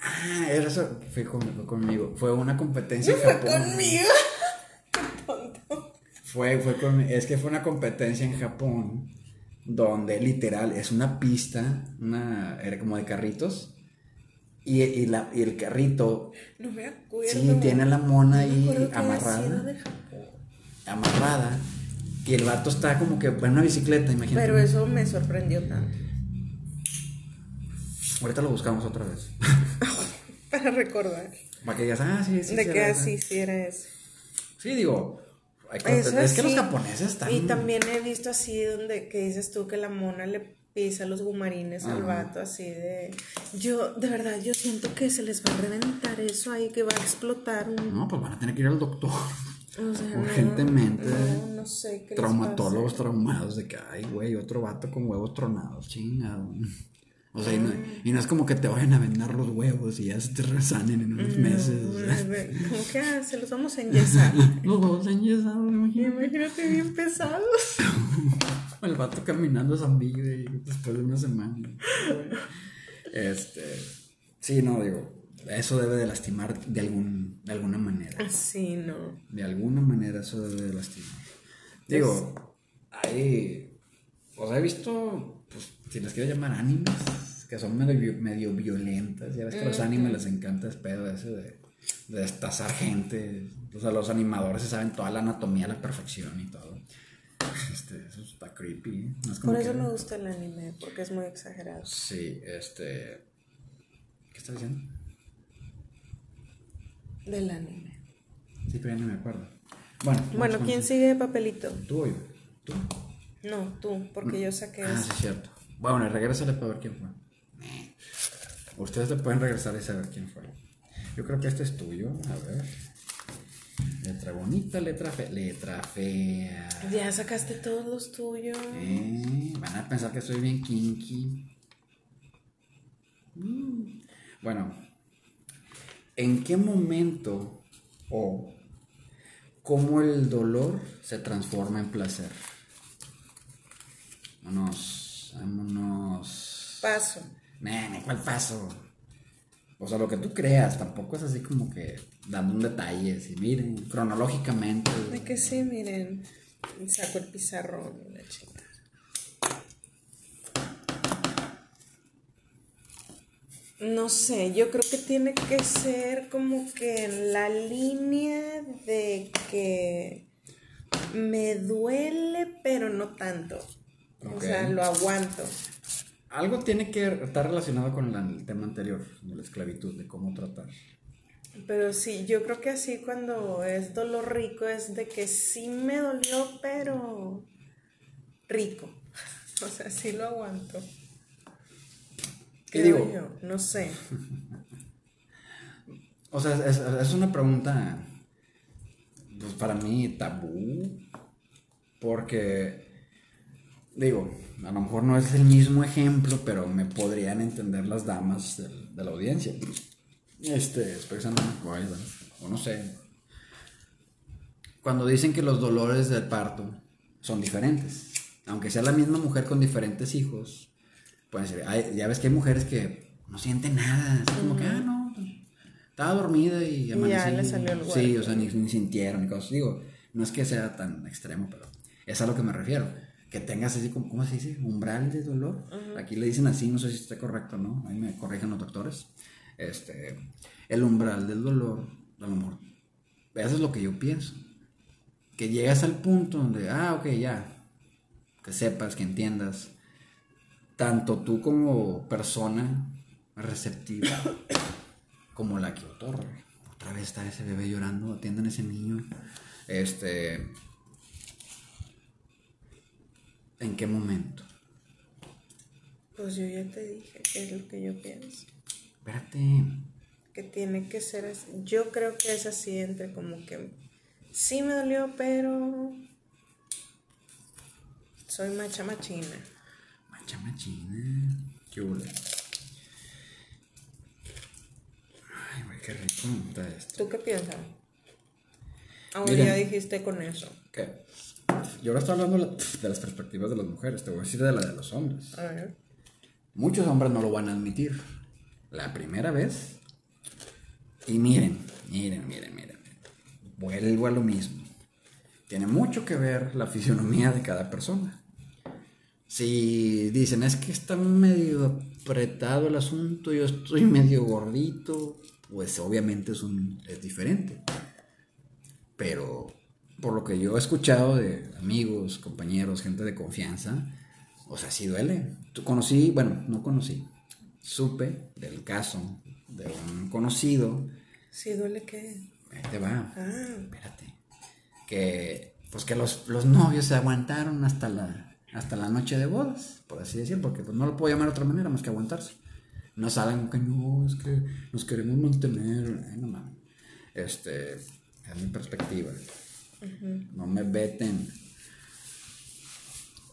Ah, eso fue, conmigo. Fue una competencia en Japón. Fue conmigo. Qué tonto. Fue, fue con, es que fue una competencia en Japón donde literal es una pista, una, era como de carritos, y, y, la, y el carrito... No me acuerdo. Sí, tiene la mona ahí amarrada. Amarrada. Y el vato está como que en una bicicleta, imagínate. Pero eso me sorprendió tanto. Ahorita lo buscamos otra vez. Para recordar. Para que digas, ah, sí, sí. De que así sí era eso. Sí, digo, es que los japoneses están... Y también he visto así donde que dices tú que la mona le pisa los gumarines al vato así de... Yo, de verdad, yo siento que se les va a reventar eso ahí, que va a explotar un... No, pues van a tener que ir al doctor. O sea, no, Urgentemente. no, no sé qué les Traumatólogos traumados de que, ay, güey, otro vato con huevos tronados, chingado. O sea, y no, y no es como que te vayan a vendar los huevos y ya se te resanen en unos meses. o sea. Como que ah, se los vamos a enyesar. Los huevos enyesados, imagínate. Imagínate bien pesados. El vato caminando a Zambillo después de una semana. Este. Sí, no, digo. Eso debe de lastimar de, algún, de alguna manera. Sí, no. De alguna manera eso debe de lastimar. Digo, hay. O sea, he visto. Pues, si les quiero llamar animes. Que son medio, vi- medio violentas. Ya ves que a los animes les encanta ese pedo ese de. De destazar gente. O sea, los animadores se saben toda la anatomía a la perfección y todo. Este, eso está creepy. ¿eh? No es como Por eso que- me gusta el anime, porque es muy exagerado. Sí, este. ¿Qué estás diciendo? Del anime. Sí, pero ya no me acuerdo. Bueno, Bueno, con- ¿quién sigue papelito? Tú o yo. Tú. No, tú, porque yo saqué Ah, sí, es cierto. Bueno, regrésale para ver quién fue. Ustedes le pueden regresar y saber quién fue. Yo creo que este es tuyo. A ver. Letra bonita, letra fea. Letra fea. Ya sacaste todos los tuyos. Eh, van a pensar que soy bien kinky. Mm. Bueno, ¿en qué momento o cómo el dolor se transforma en placer? Vámonos, vámonos. Paso. Nene, ¿cuál paso? O sea, lo que tú creas, tampoco es así como que dando un detalle, si miren, cronológicamente. De que sí, miren. Saco el pizarrón la chingada. No sé, yo creo que tiene que ser como que en la línea de que me duele, pero no tanto. O sea, lo aguanto. Algo tiene que estar relacionado con el tema anterior, de la esclavitud, de cómo tratar. Pero sí, yo creo que así cuando es dolor rico es de que sí me dolió, pero rico. O sea, sí lo aguanto. ¿Qué digo? yo, no sé. O sea, es, es una pregunta, pues para mí, tabú, porque, digo, a lo mejor no es el mismo ejemplo, pero me podrían entender las damas de, la audiencia. Este, expresando o no sé. Cuando dicen que los dolores del parto son diferentes, aunque sea la misma mujer con diferentes hijos, pueden ser, hay- ya ves que hay mujeres que no sienten nada, así como que, ah, no, estaba dormida y ya amanecí. le salió el Sí, huerco. o sea, ni, ni sintieron ni cosas. Digo, no es que sea tan extremo, pero es a lo que me refiero. Que tengas así como, ¿cómo se dice? Umbral de dolor. Aquí le dicen así, no sé si está correcto, ¿no? Ahí me corrigen los doctores. Este, el umbral del dolor, a lo mejor, eso es lo que yo pienso. Que llegas al punto donde, ah, ok, ya, que sepas, que entiendas, tanto tú como persona receptiva, como la que otorga. Otra vez está ese bebé llorando, atiendan a ese niño. Este. ¿En qué momento? Pues yo ya te dije qué es lo que yo pienso. Espérate. Que tiene que ser así. Yo creo que es así entre como que sí me dolió, pero soy macha machina. Macha machina. Qué huele. Ay, güey, qué rico está esto. ¿Tú qué piensas? Ahora Mira. ya dijiste con eso. ¿Qué? Yo ahora estoy hablando de la- de las perspectivas de las mujeres, te voy a decir de la de los hombres. A ver. Muchos hombres no lo van a admitir. La primera vez. Y miren, miren, miren, miren. Vuelvo a lo mismo. Tiene mucho que ver la fisionomía de cada persona. Si dicen, es que está medio apretado el asunto, yo estoy medio gordito, pues obviamente es, un, es diferente. Pero por lo que yo he escuchado de amigos, compañeros, gente de confianza, o sea, sí duele. Conocí, bueno, no conocí, supe del caso de un conocido, Sí, duele que. ahí te va, Ah, espérate, que pues que los, los novios se aguantaron hasta la hasta la noche de bodas, por así decir, porque pues, no lo puedo llamar de otra manera más que aguantarse. No salgan que no, es que nos queremos mantener. Ay, no mames. Este, es mi perspectiva. No me veten.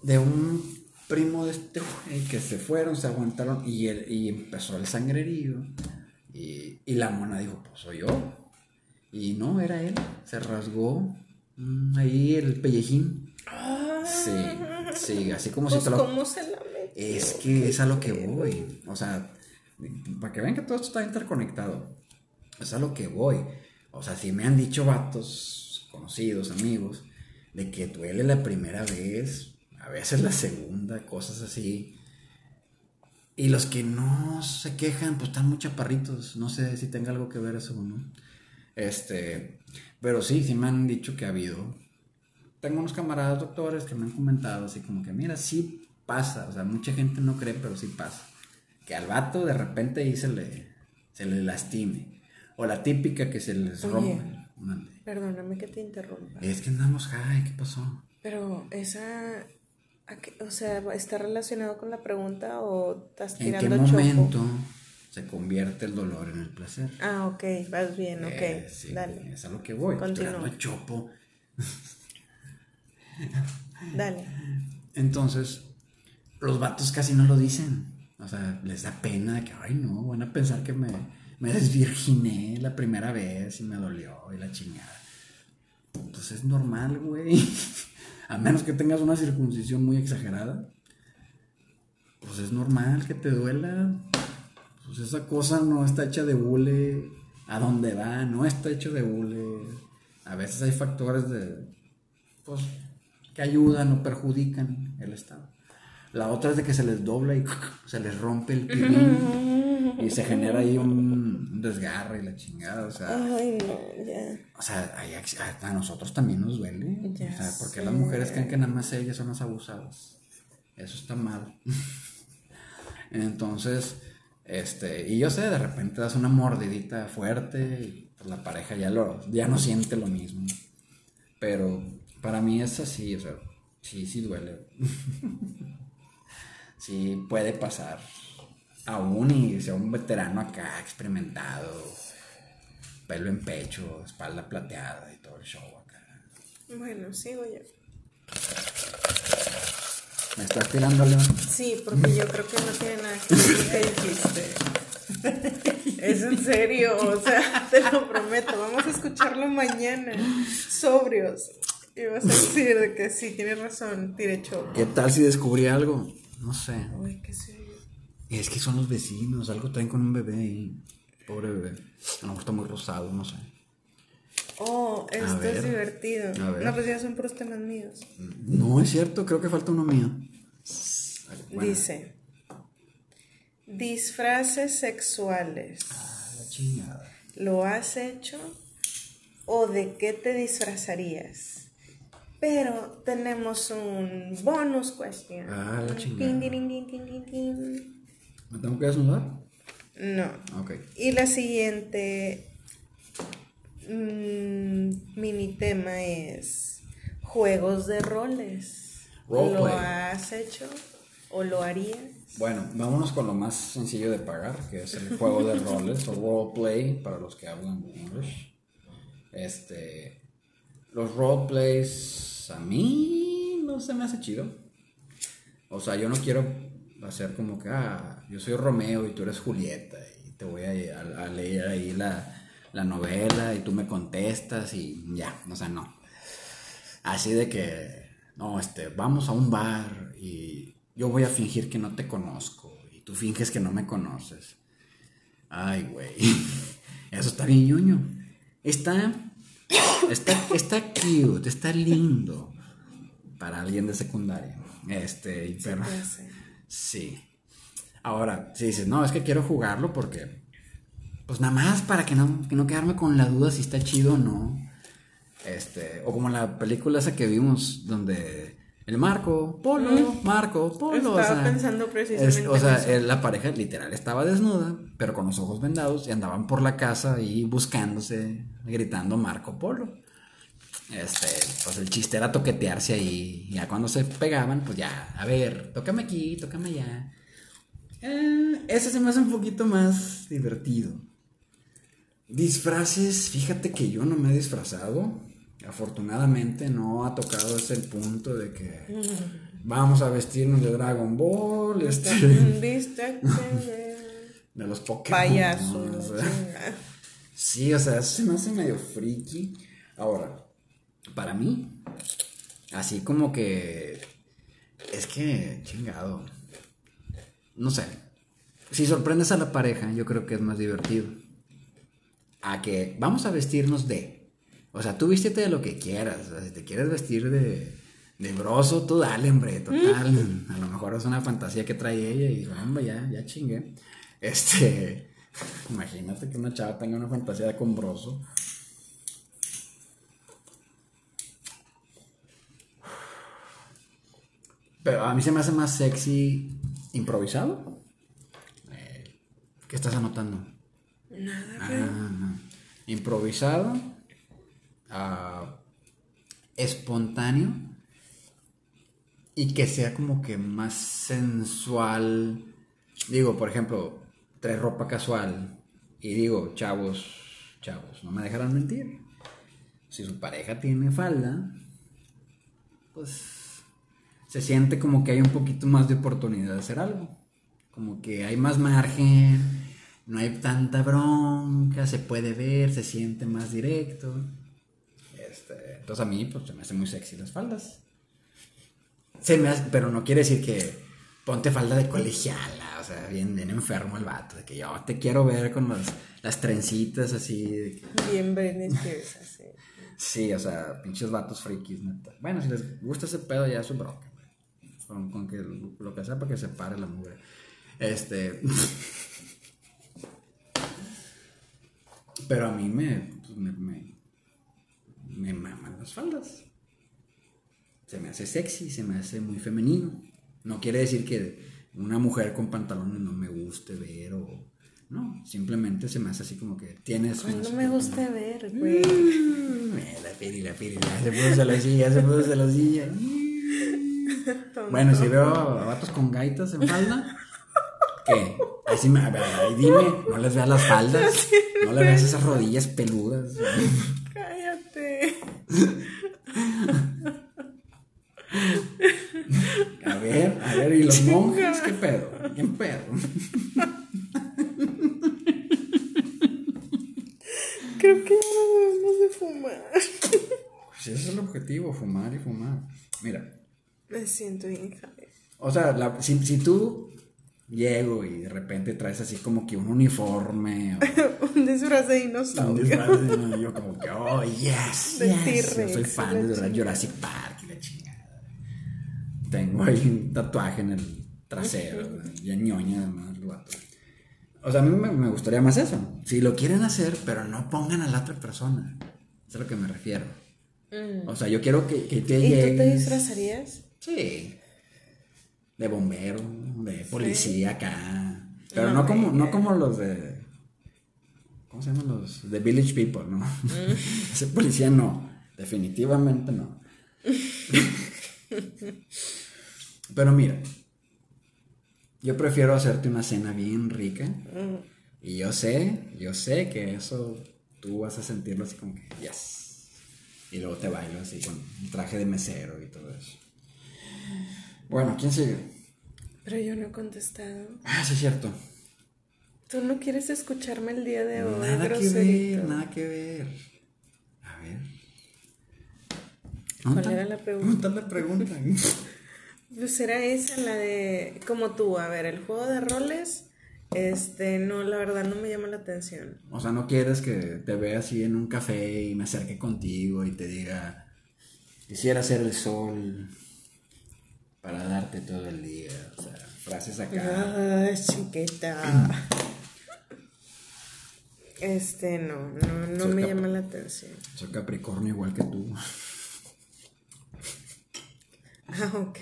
De un primo de este güey que se fueron, se aguantaron y, el, y empezó el sangrerío. Y, y la mona dijo, pues soy yo. Y no, era él. Se rasgó mm, ahí el pellejín. Sí, sí, así como Pues, si te lo... ¿cómo se la metió? Es que es a lo que voy. O sea, para que vean que todo esto está interconectado. Es a lo que voy. O sea, si me han dicho vatos, conocidos, amigos, de que duele la primera vez, a veces la segunda, cosas así. Y los que no se quejan, pues están muy chaparritos. No sé si tenga algo que ver eso o no. Este, pero sí, sí me han dicho que ha habido. Tengo unos camaradas doctores que me han comentado así como que, mira, sí pasa. O sea, mucha gente no cree, pero sí pasa. Que al vato de repente ahí se le, se le lastime. O la típica que se les Oye. rompe. Mande. Perdóname que te interrumpa. Es que andamos high, ¿qué pasó? Pero esa, ¿a qué- o sea, ¿está relacionado con la pregunta o estás ¿En qué tirando momento se convierte el dolor en el placer? Ah, ok, vas bien, ok, Eh, sí, dale, Es a lo que voy. Continúa. dando chopo. dale. Entonces, los vatos casi no lo dicen. O sea, les da pena de que, ay, no, van a pensar que me, me desvirginé la primera vez y me dolió y la chingada. Pues es normal, güey. A menos que tengas una circuncisión muy exagerada. Pues es normal que te duela. Pues esa cosa no está hecha de bule. A dónde va, no está hecho de bule. A veces hay factores de. Pues que ayudan o perjudican el estado. La otra es de que se les dobla y se les rompe el pilín y se genera ahí un, desgarre y la chingada, o sea, Ay, no, ya. o sea, a, a nosotros también nos duele, Ya o sea, porque sé. las mujeres creen que nada más ellas son las abusadas. Eso está mal. Entonces, este, y yo sé, de repente das una mordidita fuerte y pues, la pareja ya lo ya no siente lo mismo. Pero para mí es así, o sea, sí, sí duele. sí puede pasar. Aún y sea un veterano acá, experimentado, pelo en pecho, espalda plateada y todo el show acá. Bueno, sigo yo. ¿Me estás tirando, León? Sí, porque yo creo que no tiene nada que ver con lo que dijiste. Es en serio, o sea, te lo prometo. Vamos a escucharlo mañana, sobrios. Y vas a decir de que sí, tienes razón, tiré choco. ¿Qué tal si descubrí algo? No sé. Uy, qué serio. Es que son los vecinos, algo traen con un bebé ahí. Pobre bebé. A lo mejor está muy rosado, no sé. Oh, esto ver. es divertido. A ver. No, pues ya son puros temas míos. No, es cierto, creo que falta uno mío. Bueno, Dice: Disfraces sexuales. la chingada. ¿Lo has hecho? ¿O de qué te disfrazarías? Pero tenemos un bonus question. Ah, la chingada. ¿Me tengo que desnudar? No. Ok. Y la siguiente mm, mini tema es juegos de roles. ¿Lo Roleplay. has hecho o lo harías? Bueno, vámonos con lo más sencillo de pagar, que es el juego de roles o roleplay para los que hablan English. Este, los roleplays a mí no se me hace chido. O sea, yo no quiero hacer como que, ah, yo soy Romeo y tú eres Julieta y te voy a, a- leer ahí la, la novela y tú me contestas y ya, o sea, no. Así de que, no, este, vamos a un bar y yo voy a fingir que no te conozco y tú finges que no me conoces. Ay, güey. Eso está bien ñoño. Está, está, está cute, está lindo para alguien de secundaria. Este, y pero, sí. Ahora, si dices, no, es que quiero jugarlo porque, pues nada más para que no, que no quedarme con la duda si está chido o no. Este, o como la película esa que vimos donde el Marco, Polo, Marco, Polo. o Estaba sea, pensando es- precisamente o sea, eso. eh, la pareja literal estaba desnuda, pero con los ojos vendados y andaban por la casa ahí buscándose, gritando Marco Polo. Este, pues el chiste era toquetearse ahí. Ya cuando se pegaban, pues ya, a ver, tócame aquí, tócame allá. Eh, ese se me hace un poquito más divertido. Disfraces, fíjate que yo no me he disfrazado. Afortunadamente no ha tocado ese punto de que vamos a vestirnos de Dragon Ball, este, de los Pokémon. Payasos. sí, o sea, eso se me hace medio friki. Ahora, para mí, así como que es que chingado. No sé. Si sorprendes a la pareja, yo creo que es más divertido. A que vamos a vestirnos de. O sea, tú vístete de lo que quieras. O sea, si te quieres vestir de, de broso, tú dale, hombre, total. A lo mejor es una fantasía que trae ella y hombre, ya, ya chingué. Este. Imagínate que una chava tenga una fantasía con broso. Pero a mí se me hace más sexy improvisado. Eh, ¿Qué estás anotando? Nada. Ah, improvisado. Ah, espontáneo. Y que sea como que más sensual. Digo, por ejemplo, trae ropa casual. Y digo, chavos, chavos, no me dejarán mentir. Si su pareja tiene falda, pues se siente como que hay un poquito más de oportunidad de hacer algo. Como que hay más margen, no hay tanta bronca, se puede ver, se siente más directo. Entonces a mí pues se me hace muy sexy las faldas. Se me pero no quiere decir que ponte falda de colegiala, o sea, bien, bien enfermo el vato, de que yo te quiero ver con las trencitas así. Bien Britney así. Sí, o sea, pinches vatos frikis, neta. Bueno, si les gusta ese pedo ya es su bronca con, que lo que sea para que se pare la mugre. Este. Pero a mí me, pues, me, me, me maman las faldas. Se me hace sexy, se me hace muy femenino. No quiere decir que una mujer con pantalones no me guste ver o... No, simplemente se me hace así como que tienes... no me gusta ver, güey. Mm, la piri, la piri, se puso la silla, se puso la silla. Bueno, si veo a vatos con gaitas en falda, ¿qué? Así me, a ver, dime, no les veas las faldas, no les veas esas rodillas peludas. A ver, a ver, ¿y los monjes? ¿Qué pedo? ¿Qué pedo? Creo que ya no debemos de fumar. Pues ese es el objetivo, fumar y fumar. Mira, me siento bien, O sea, si, si, tú llego y de repente traes así como que un uniforme. un disfraz de dinosaurio. Un disfraz de dinosaurio. Yo como que, oh, yes. yes. Yo soy fan de Jurassic Park y la chingada. Tengo ahí un tatuaje en el trasero. ya ñoña además O sea, a mí me, gustaría más eso. Si lo quieren hacer, pero no pongan a la otra persona. es a lo que me refiero. Mm. O sea, yo quiero que, que te ¿Y tú te disfrazarías? Sí. De bombero, de policía acá. Pero no, como, no como los de. ¿Cómo se llaman los? De Village People, ¿no? Mm. Ese policía no. Definitivamente no. Pero mira. Yo prefiero hacerte una cena bien rica. Mm. Y yo sé, yo sé que eso tú vas a sentirlo así como que, yes. Y luego te bailo así con un traje de mesero y todo eso. Bueno, ¿quién sigue? Pero yo no he contestado. Ah, sí, es cierto. Tú no quieres escucharme el día de hoy. Nada que ver, nada que ver. A ver. ¿Cuál era la pregunta? ¿Dónde la pregunta? pues era esa, la de. Como tú, a ver, el juego de roles. Este, no, la verdad no me llama la atención. O sea, no quieres que te vea así en un café y me acerque contigo y te diga. Quisiera ser el sol para darte todo el día. O sea, frases acá. Ay, chiquita. Este, no, no, no me llama la atención. Soy Capricornio igual que tú. Ah, ok.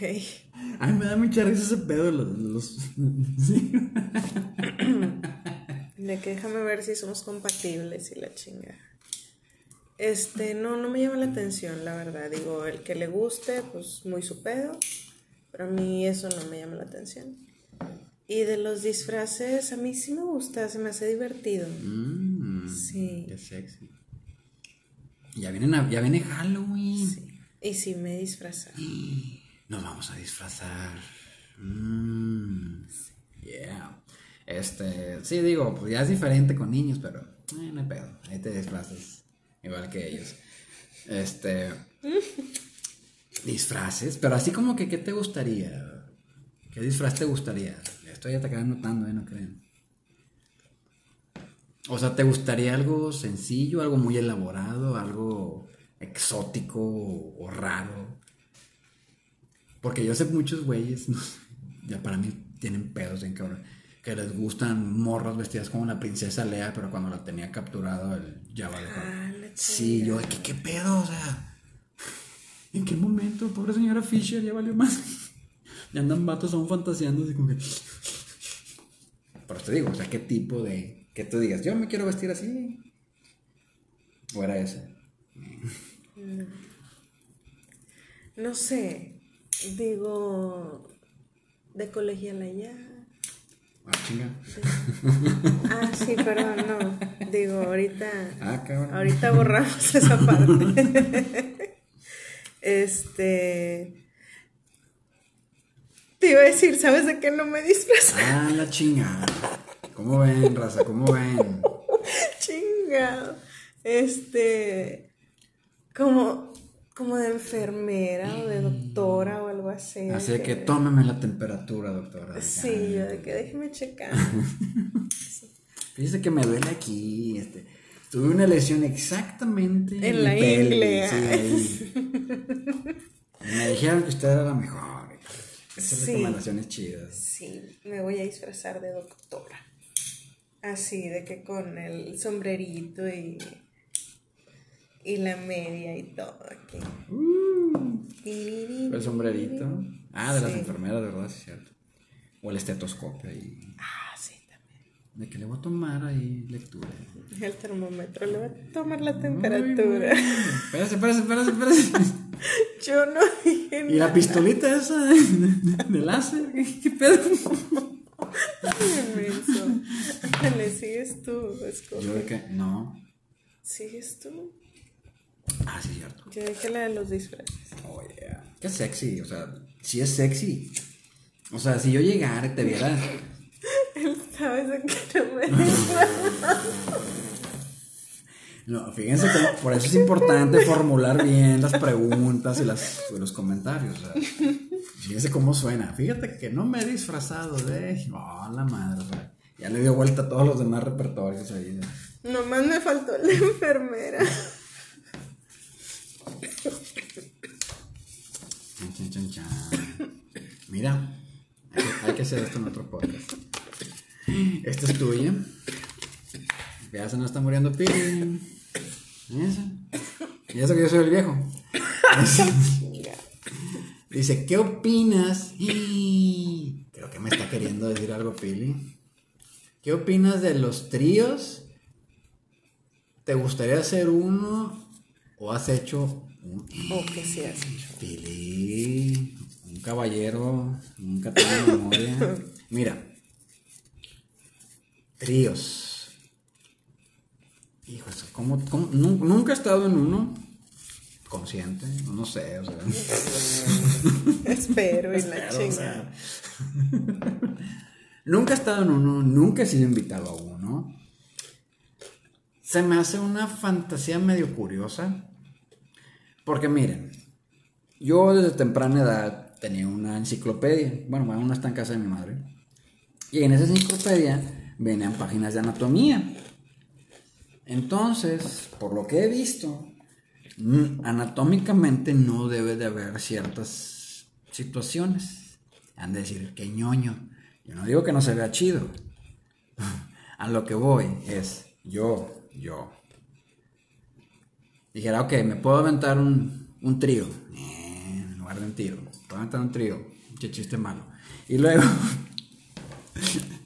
Ay, me da mucha risa ese pedo los... los... De que déjame ver si somos compatibles y la chinga. Este, no, no me llama la atención, la verdad. Digo, el que le guste, pues muy su pedo. Pero a mí eso no me llama la atención. Y de los disfraces, a mí sí me gusta, se me hace divertido. Mm, Sí. Qué sexy. Ya viene, Nav- ya viene Halloween. Sí. Y sí me he disfrazado. Nos vamos a disfrazar. Mm, yeah. Este, sí, digo, pues ya es diferente con niños, pero eh, no hay pedo. Ahí te disfrazas. Igual que ellos. Este. disfraces, pero así como que, ¿qué te gustaría? ¿Qué disfraz te gustaría? Esto ya te acabas notando, ¿eh? No creen. O sea, ¿te gustaría algo sencillo, algo muy elaborado, algo exótico o, raro? Porque yo sé muchos güeyes, no sé, ya para mí tienen pedos en cabrón, que les gustan morras vestidas como la princesa Lea, pero cuando la tenía capturado el Java de Ah, Sí, yo, ¿qué, ¿qué pedo? O sea, ¿en qué momento? Pobre señora Fisher, ya valió más. Ya andan vatos aún fantaseando así como que... Pero te digo, o sea, ¿qué tipo de... que tú digas, yo me quiero vestir así? ¿O era ese? No sé. Digo, de colegiala ya. Ah, chinga. Ah, sí, perdón, no. Digo, ahorita. Ah, cabrón. Ahorita borramos esa parte. este. Te iba a decir, ¿sabes de qué no me disfrazo? Ah, la chingada. ¿Cómo ven, raza? ¿Cómo ven? Chingado. Este. Como. Como de enfermera o de doctora o algo así. Así de que tómeme la temperatura, doctora. Sí, yo de que déjeme checar. Fíjese que me duele aquí. Este, tuve una lesión exactamente En mi la ingle. sí. Y me dijeron que usted era la mejor. Esas Sí. recomendaciones chidas. Sí, me voy a disfrazar de doctora. Así, de que con el sombrerito y. Y la media y todo aquí. El sombrerito. Ah, de las enfermeras, de verdad, sí es cierto. O el estetoscopio ahí. Ah. De que le voy a tomar ahí lectura. El termómetro le va a tomar la temperatura. Espérate, espérate, espérate, espérate. Yo no dije ¿Y la pistolita esa de, de- láser? ¿Qué, qué pedo? Inmenso. Le sigues tú, Escobar. Yo de que, no. ¿Sigues tú? Ah, sí, es cierto. Yo dije la de los disfraces. Oh, yeah. Qué sexy, o sea, sí es sexy. O sea, si yo llegara y te viera. ¿Sabes de qué no me? No, fíjense cómo, por eso es importante formular bien las preguntas y las, los comentarios. O sea, fíjense cómo suena. Fíjate que no me he disfrazado de. Oh, la madre. o sea, ya le dio vuelta a todos los demás repertorios ahí. Nomás me faltó la enfermera. Chan, chan, chan, chan. Mira, hay que, hay que hacer esto en otro podcast. Esta es tuya. Ya se nos está muriendo Pili. Eso. Y eso que yo soy el viejo. Dice, ¿qué opinas? Y creo que me está queriendo decir algo Pili. ¿Qué opinas de los tríos? ¿Te gustaría hacer uno o has hecho un... O que sí has hecho. Pili, un caballero, nunca tiene memoria. Mira, tríos. Hijo, ¿cómo, cómo? Nu- Nunca he estado en uno consciente, no sé, o sea. Espero y la Pero, o chinga. sea, nunca he estado en uno, nunca he sido invitado a uno. Se me hace una fantasía medio curiosa. Porque miren, yo desde temprana edad tenía una enciclopedia. Bueno, bueno, una está en casa de mi madre. Y en esa enciclopedia venían páginas de anatomía. Entonces, por lo que he visto, anatómicamente no debe de haber ciertas situaciones. Han de decir, qué ñoño. Yo no digo que no se vea chido. A lo que voy es, yo, yo. Dijera, ok, me puedo aventar un, un trío. Eh, en lugar de un tiro. Puedo aventar un trío. Qué chiste malo. Y luego...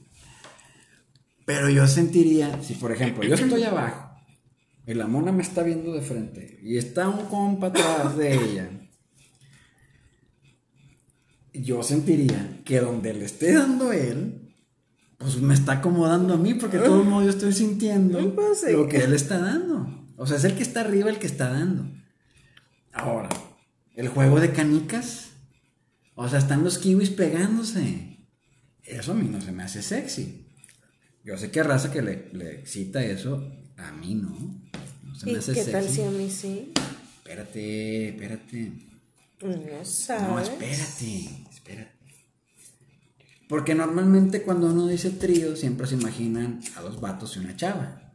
Pero yo sentiría, si por ejemplo yo estoy abajo y la mona me está viendo de frente y está un compa atrás de ella, yo sentiría que donde le esté dando él, pues me está acomodando a mí, porque de todo modo yo estoy sintiendo lo que él está dando. O sea, es el que está arriba el que está dando. Ahora, el juego de canicas, o sea, están los kiwis pegándose. Eso a mí no se me hace sexy. Yo sé que raza que le, le excita eso, a mí no. No se ¿Y me hace qué sexy. tal si a mí sí? Espérate, espérate. No sabes. No, espérate, espérate. Porque normalmente cuando uno dice trío siempre se imaginan a dos vatos y una chava.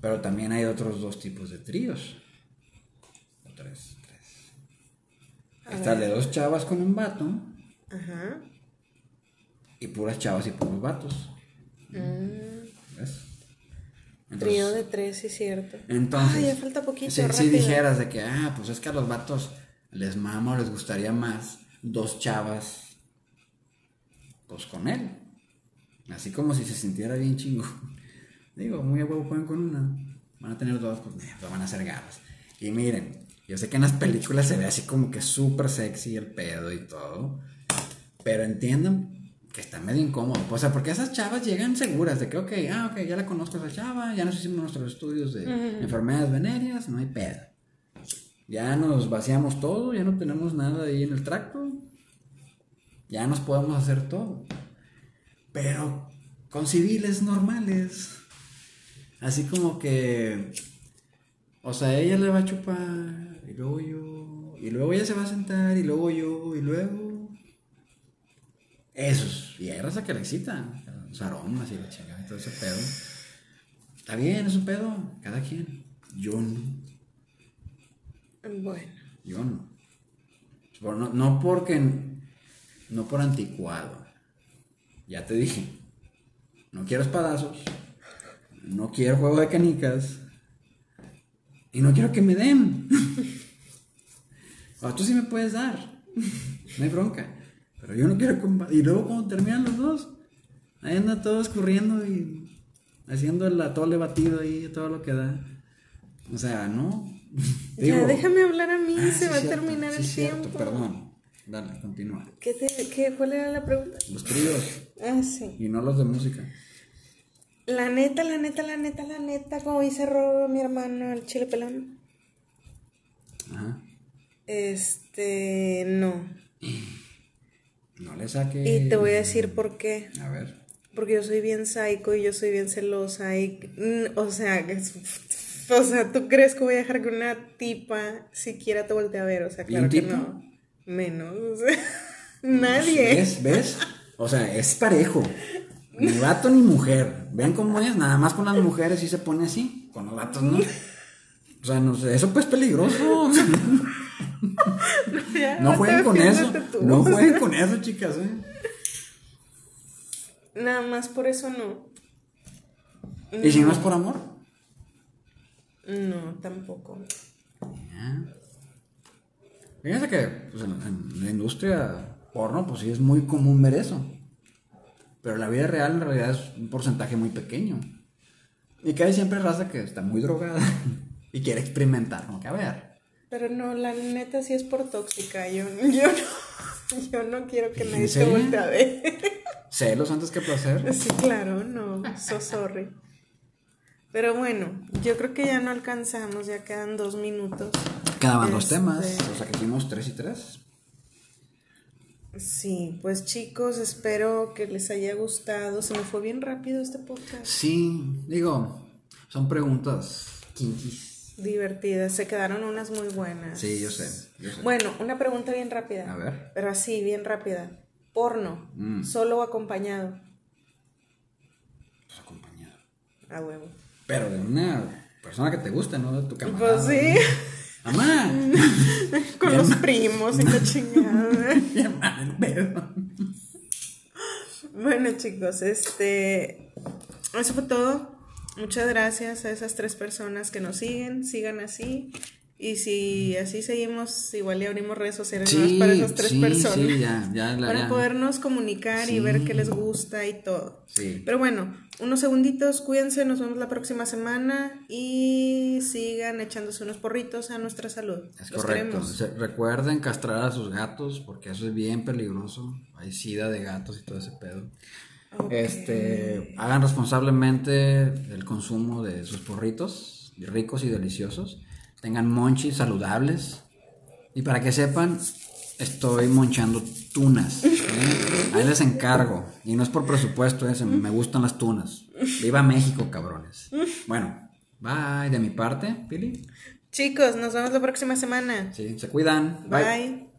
Pero también hay otros dos tipos de tríos. O tres, tres. Está de dos chavas con un vato Ajá. Y puras chavas y puros vatos. Mm, ¿Ves? trío de tres, sí, cierto. Entonces, Ay, ya falta poquito, Si, dijeras de que, ah, pues es que a los vatos les mama o les gustaría más dos chavas, pues con él. Así como si se sintiera bien chingo. Digo, muy a huevo pueden con una. Van a tener dos, pues eh, pues van a ser garras. Y miren, yo sé que en las películas se ve así como que súper sexy el pedo y todo. Pero entiendan que está medio incómodo. O sea, porque esas chavas llegan seguras de que, ok, ah, ok, ya la conozco a esa chava, ya nos hicimos nuestros estudios de enfermedades venéreas, no hay pedo. Ya nos vaciamos todo, ya no tenemos nada ahí en el tracto. Ya nos podemos hacer todo. Pero con civiles normales. Así como que. O sea, ella le va a chupar, y luego yo. Y luego ella se va a sentar, y luego yo, y luego. Eso es. Y hay raza que le excita. Los aromas y la chingada y todo ese pedo. Está bien, es un pedo. Cada quien. Yo no. Bueno. Yo no. No. No porque. No por anticuado. Ya te dije. No quiero espadazos. No quiero juego de canicas. Y no quiero que me den. O tú sí me puedes dar. No hay bronca. Pero yo no quiero combate. Y luego cuando terminan los dos, ahí anda todos corriendo y haciendo el atole batido ahí, todo lo que da. O sea, no. ya, déjame hablar a mí, Ah, se sí, va a terminar sí, el cierto, tiempo. perdón. Dale, continúa. ¿Qué te, qué, ¿Cuál era la pregunta? Los tríos Ah, sí. y no los de música. La neta, la neta, la neta, la neta, como dice Ro, mi hermano, el chile pelón. Ajá. Este, no. No le saque. Y te voy a decir por qué. A ver. Porque yo soy bien psycho y yo soy bien celosa y, mm, o sea, es- o sea, ¿tú crees que voy a dejar que una tipa siquiera te voltee a ver? O sea, ¿Y claro que tipo? no. Menos, o sea, nadie. ¿Ves? ¿Ves? O sea, es parejo. Ni vato ni mujer. ¿Ven cómo es? Nada más con las mujeres sí se pone así. Con los vatos no. O sea, no sé, eso pues es peligroso. Ya, No jueguen con eso. tú. No jueguen con eso, chicas, eh. Nada más por eso no. ¿Y si no es por amor? No, tampoco. Fíjense que pues, en, en la industria porno, pues sí es muy común ver eso. Pero la vida real en realidad es un porcentaje muy pequeño. Y que hay siempre raza que está muy drogada y quiere experimentar, como que a ver. Pero no, la neta sí es por tóxica. Yo, yo no, yo no quiero que nadie ¿En te serio? voltee a ver. Celos antes que placer. Sí, claro, no, so sorry. Pero bueno, yo creo que ya no alcanzamos, ya quedan dos minutos. Quedaban dos Este- temas, o sea que hicimos tres y tres. Sí, pues chicos, espero que les haya gustado. Se me fue bien rápido este podcast. Sí, digo, son preguntas kinkies. Divertidas, se quedaron unas muy buenas. Sí, yo sé, yo sé. Bueno, una pregunta bien rápida. A ver. Pero así, bien rápida. Porno, Mm. solo o acompañado. Pues acompañado. A huevo. Pero de una persona que te gusta, no de tu camarada. Pues sí, Mamá. con los primos y la chingada. Pedo. Bueno, chicos, este. Eso fue todo. Muchas gracias a esas tres personas que nos siguen. Sigan así. Y si así seguimos, igual y abrimos redes sociales nuevas para esas tres personas. Sí, ya, ya, para ya. podernos comunicar y ver qué les gusta y todo. Sí. Pero bueno, unos segunditos, cuídense, nos vemos la próxima semana y sigan echándose unos porritos a nuestra salud. Es Los correcto. queremos. Recuerden castrar a sus gatos porque eso es bien peligroso. Hay sida de gatos y todo ese pedo. Este, hagan responsablemente el consumo de sus porritos, ricos y deliciosos. Tengan monchis saludables. Y para que sepan, estoy monchando tunas. ¿eh? Ahí les encargo. Y no es por presupuesto, ¿eh? Me gustan las tunas. Viva México, cabrones. Bueno, bye de mi parte, Pili. Chicos, nos vemos la próxima semana. Sí, se cuidan. Bye.